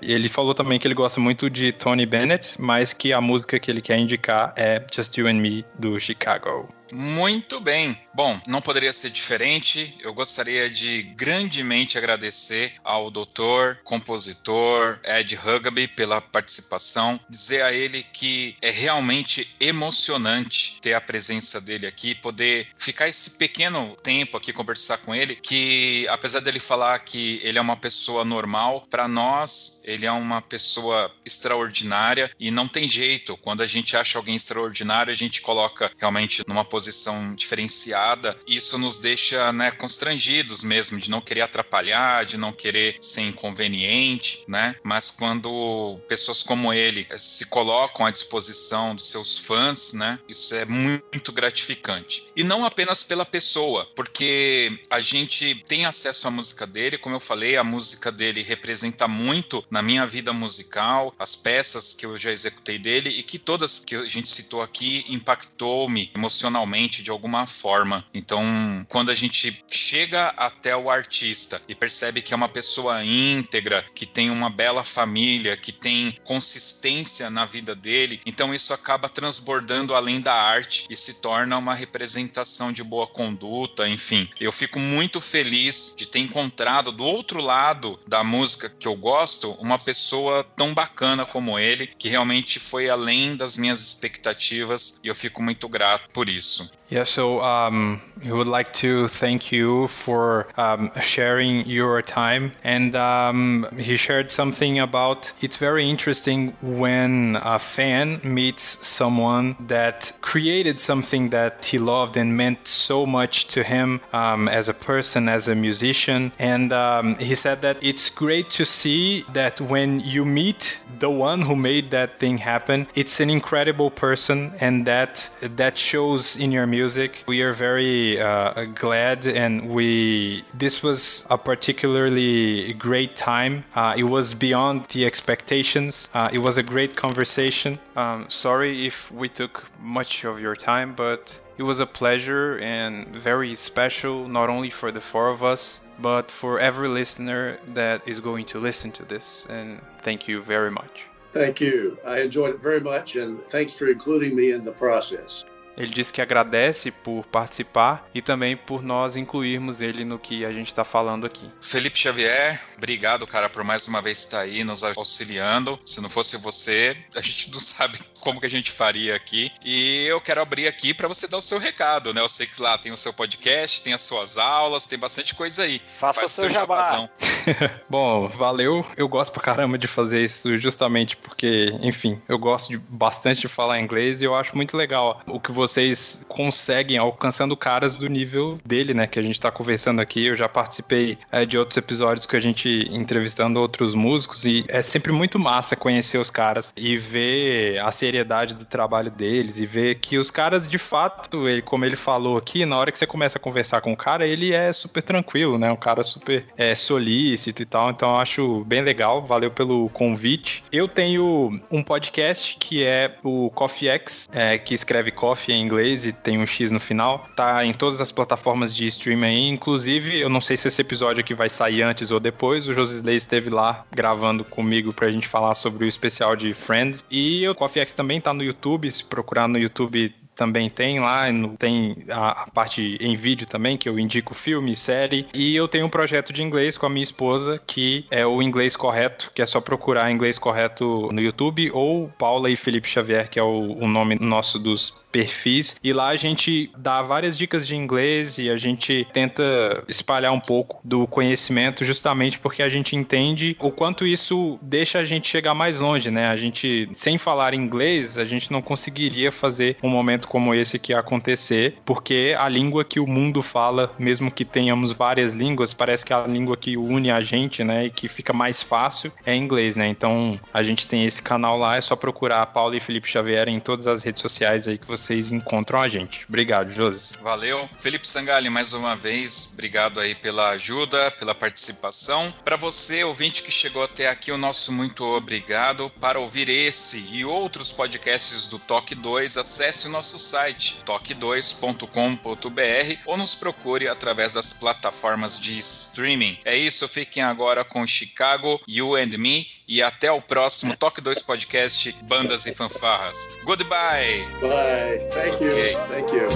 E ele falou também que ele gosta muito de Tony Bennett, mas que a música que ele quer indicar é Just You and Me do Chicago. Muito bem. Bom, não poderia ser diferente. Eu gostaria de grandemente agradecer ao doutor, compositor Ed Hugaby pela participação. Dizer a ele que é realmente emocionante ter a presença dele aqui, poder ficar esse pequeno tempo aqui conversar com ele. Que apesar dele falar que ele é uma pessoa normal, para nós ele é uma pessoa extraordinária e não tem jeito. Quando a gente acha alguém extraordinário, a gente coloca realmente numa posição diferenciada, isso nos deixa né, constrangidos mesmo, de não querer atrapalhar, de não querer ser inconveniente, né? Mas quando pessoas como ele se colocam à disposição dos seus fãs, né? Isso é muito gratificante. E não apenas pela pessoa, porque a gente tem acesso à música dele, como eu falei, a música dele representa muito na minha vida musical, as peças que eu já executei dele e que todas que a gente citou aqui impactou-me emocionalmente de alguma forma. Então, quando a gente chega até o artista e percebe que é uma pessoa íntegra, que tem uma bela família, que tem consistência na vida dele, então isso acaba transbordando além da arte e se torna uma representação de boa conduta, enfim. Eu fico muito feliz de ter encontrado do outro lado da música que eu gosto uma pessoa tão bacana como ele, que realmente foi além das minhas expectativas e eu fico muito grato por isso. Yeah, so um, we would like to thank you for um, sharing your time. And um, he shared something about it's very interesting when a fan meets someone that created something that he loved and meant so much to him as a person, as a musician. And um, he said that it's great to see that when you meet the one who made that thing happen, it's an incredible person, and that that shows in your music. We are very uh, glad, and we this was a particularly great time. Uh, it was beyond the expectations. Uh, it was a great conversation. Um, sorry if we took much of your time, but it was a pleasure and very special, not only for the four of us, but for every listener that is going to listen to this. And thank you very much. Thank you. I enjoyed it very much, and thanks for including me in the process. Ele disse que agradece por participar e também por nós incluirmos ele no que a gente está falando aqui. Felipe Xavier, obrigado, cara, por mais uma vez estar aí nos auxiliando. Se não fosse você, a gente não sabe como que a gente faria aqui. E eu quero abrir aqui para você dar o seu recado, né? Eu sei que lá tem o seu podcast, tem as suas aulas, tem bastante coisa aí. Faça Faz o seu jabá. Bom, valeu. Eu gosto pra caramba de fazer isso justamente porque, enfim, eu gosto de, bastante de falar inglês e eu acho muito legal o que você vocês conseguem alcançando caras do nível dele, né? Que a gente tá conversando aqui. Eu já participei é, de outros episódios que a gente entrevistando outros músicos e é sempre muito massa conhecer os caras e ver a seriedade do trabalho deles e ver que os caras, de fato, ele, como ele falou aqui, na hora que você começa a conversar com o cara, ele é super tranquilo, né? Um cara super é, solícito e tal. Então eu acho bem legal. Valeu pelo convite. Eu tenho um podcast que é o Coffee X, é, que escreve coffee em inglês e tem um X no final. Tá em todas as plataformas de streaming aí. Inclusive, eu não sei se esse episódio aqui vai sair antes ou depois. O Josisley esteve lá gravando comigo pra gente falar sobre o especial de Friends. E o Coffee X também tá no YouTube. Se procurar no YouTube, também tem lá, tem a, parte em vídeo também, que eu indico filme, série. E eu tenho um projeto de inglês com a minha esposa, que é o Inglês Correto, que é só procurar Inglês Correto no YouTube, ou Paula e Felipe Xavier, que é o nome nosso dos perfis e lá a gente dá várias dicas de inglês e a gente tenta espalhar um pouco do conhecimento justamente porque a gente entende o quanto isso deixa a gente chegar mais longe, né? A gente sem falar inglês, a gente não conseguiria fazer um momento como esse que acontecer, porque a língua que o mundo fala, mesmo que tenhamos várias línguas, parece que a língua que une a gente, né, e que fica mais fácil é inglês, né? Então, a gente tem esse canal lá, é só procurar Paulo e Felipe Xavier em todas as redes sociais aí que você vocês encontram a gente. Obrigado, Josi. Valeu. Felipe Sangali, mais uma vez, obrigado aí pela ajuda, pela participação. Para você, ouvinte que chegou até aqui, o nosso muito obrigado. Para ouvir esse e outros podcasts do Toque 2, acesse o nosso site toque2.com.br ou nos procure através das plataformas de streaming. É isso, fiquem agora com Chicago, You and Me e até o próximo Toque 2 Podcast Bandas e Fanfarras. Goodbye! Bye! Thank you. Thank you.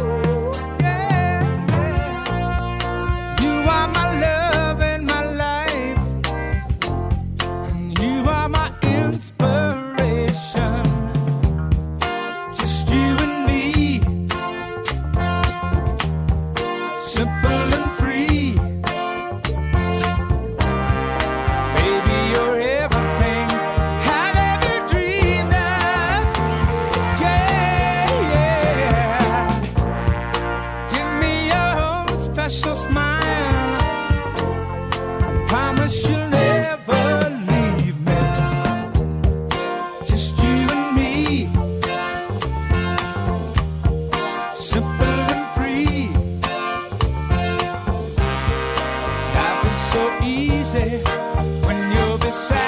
You are my love and my life. You are my inspiration. Just you and me. Simple sad.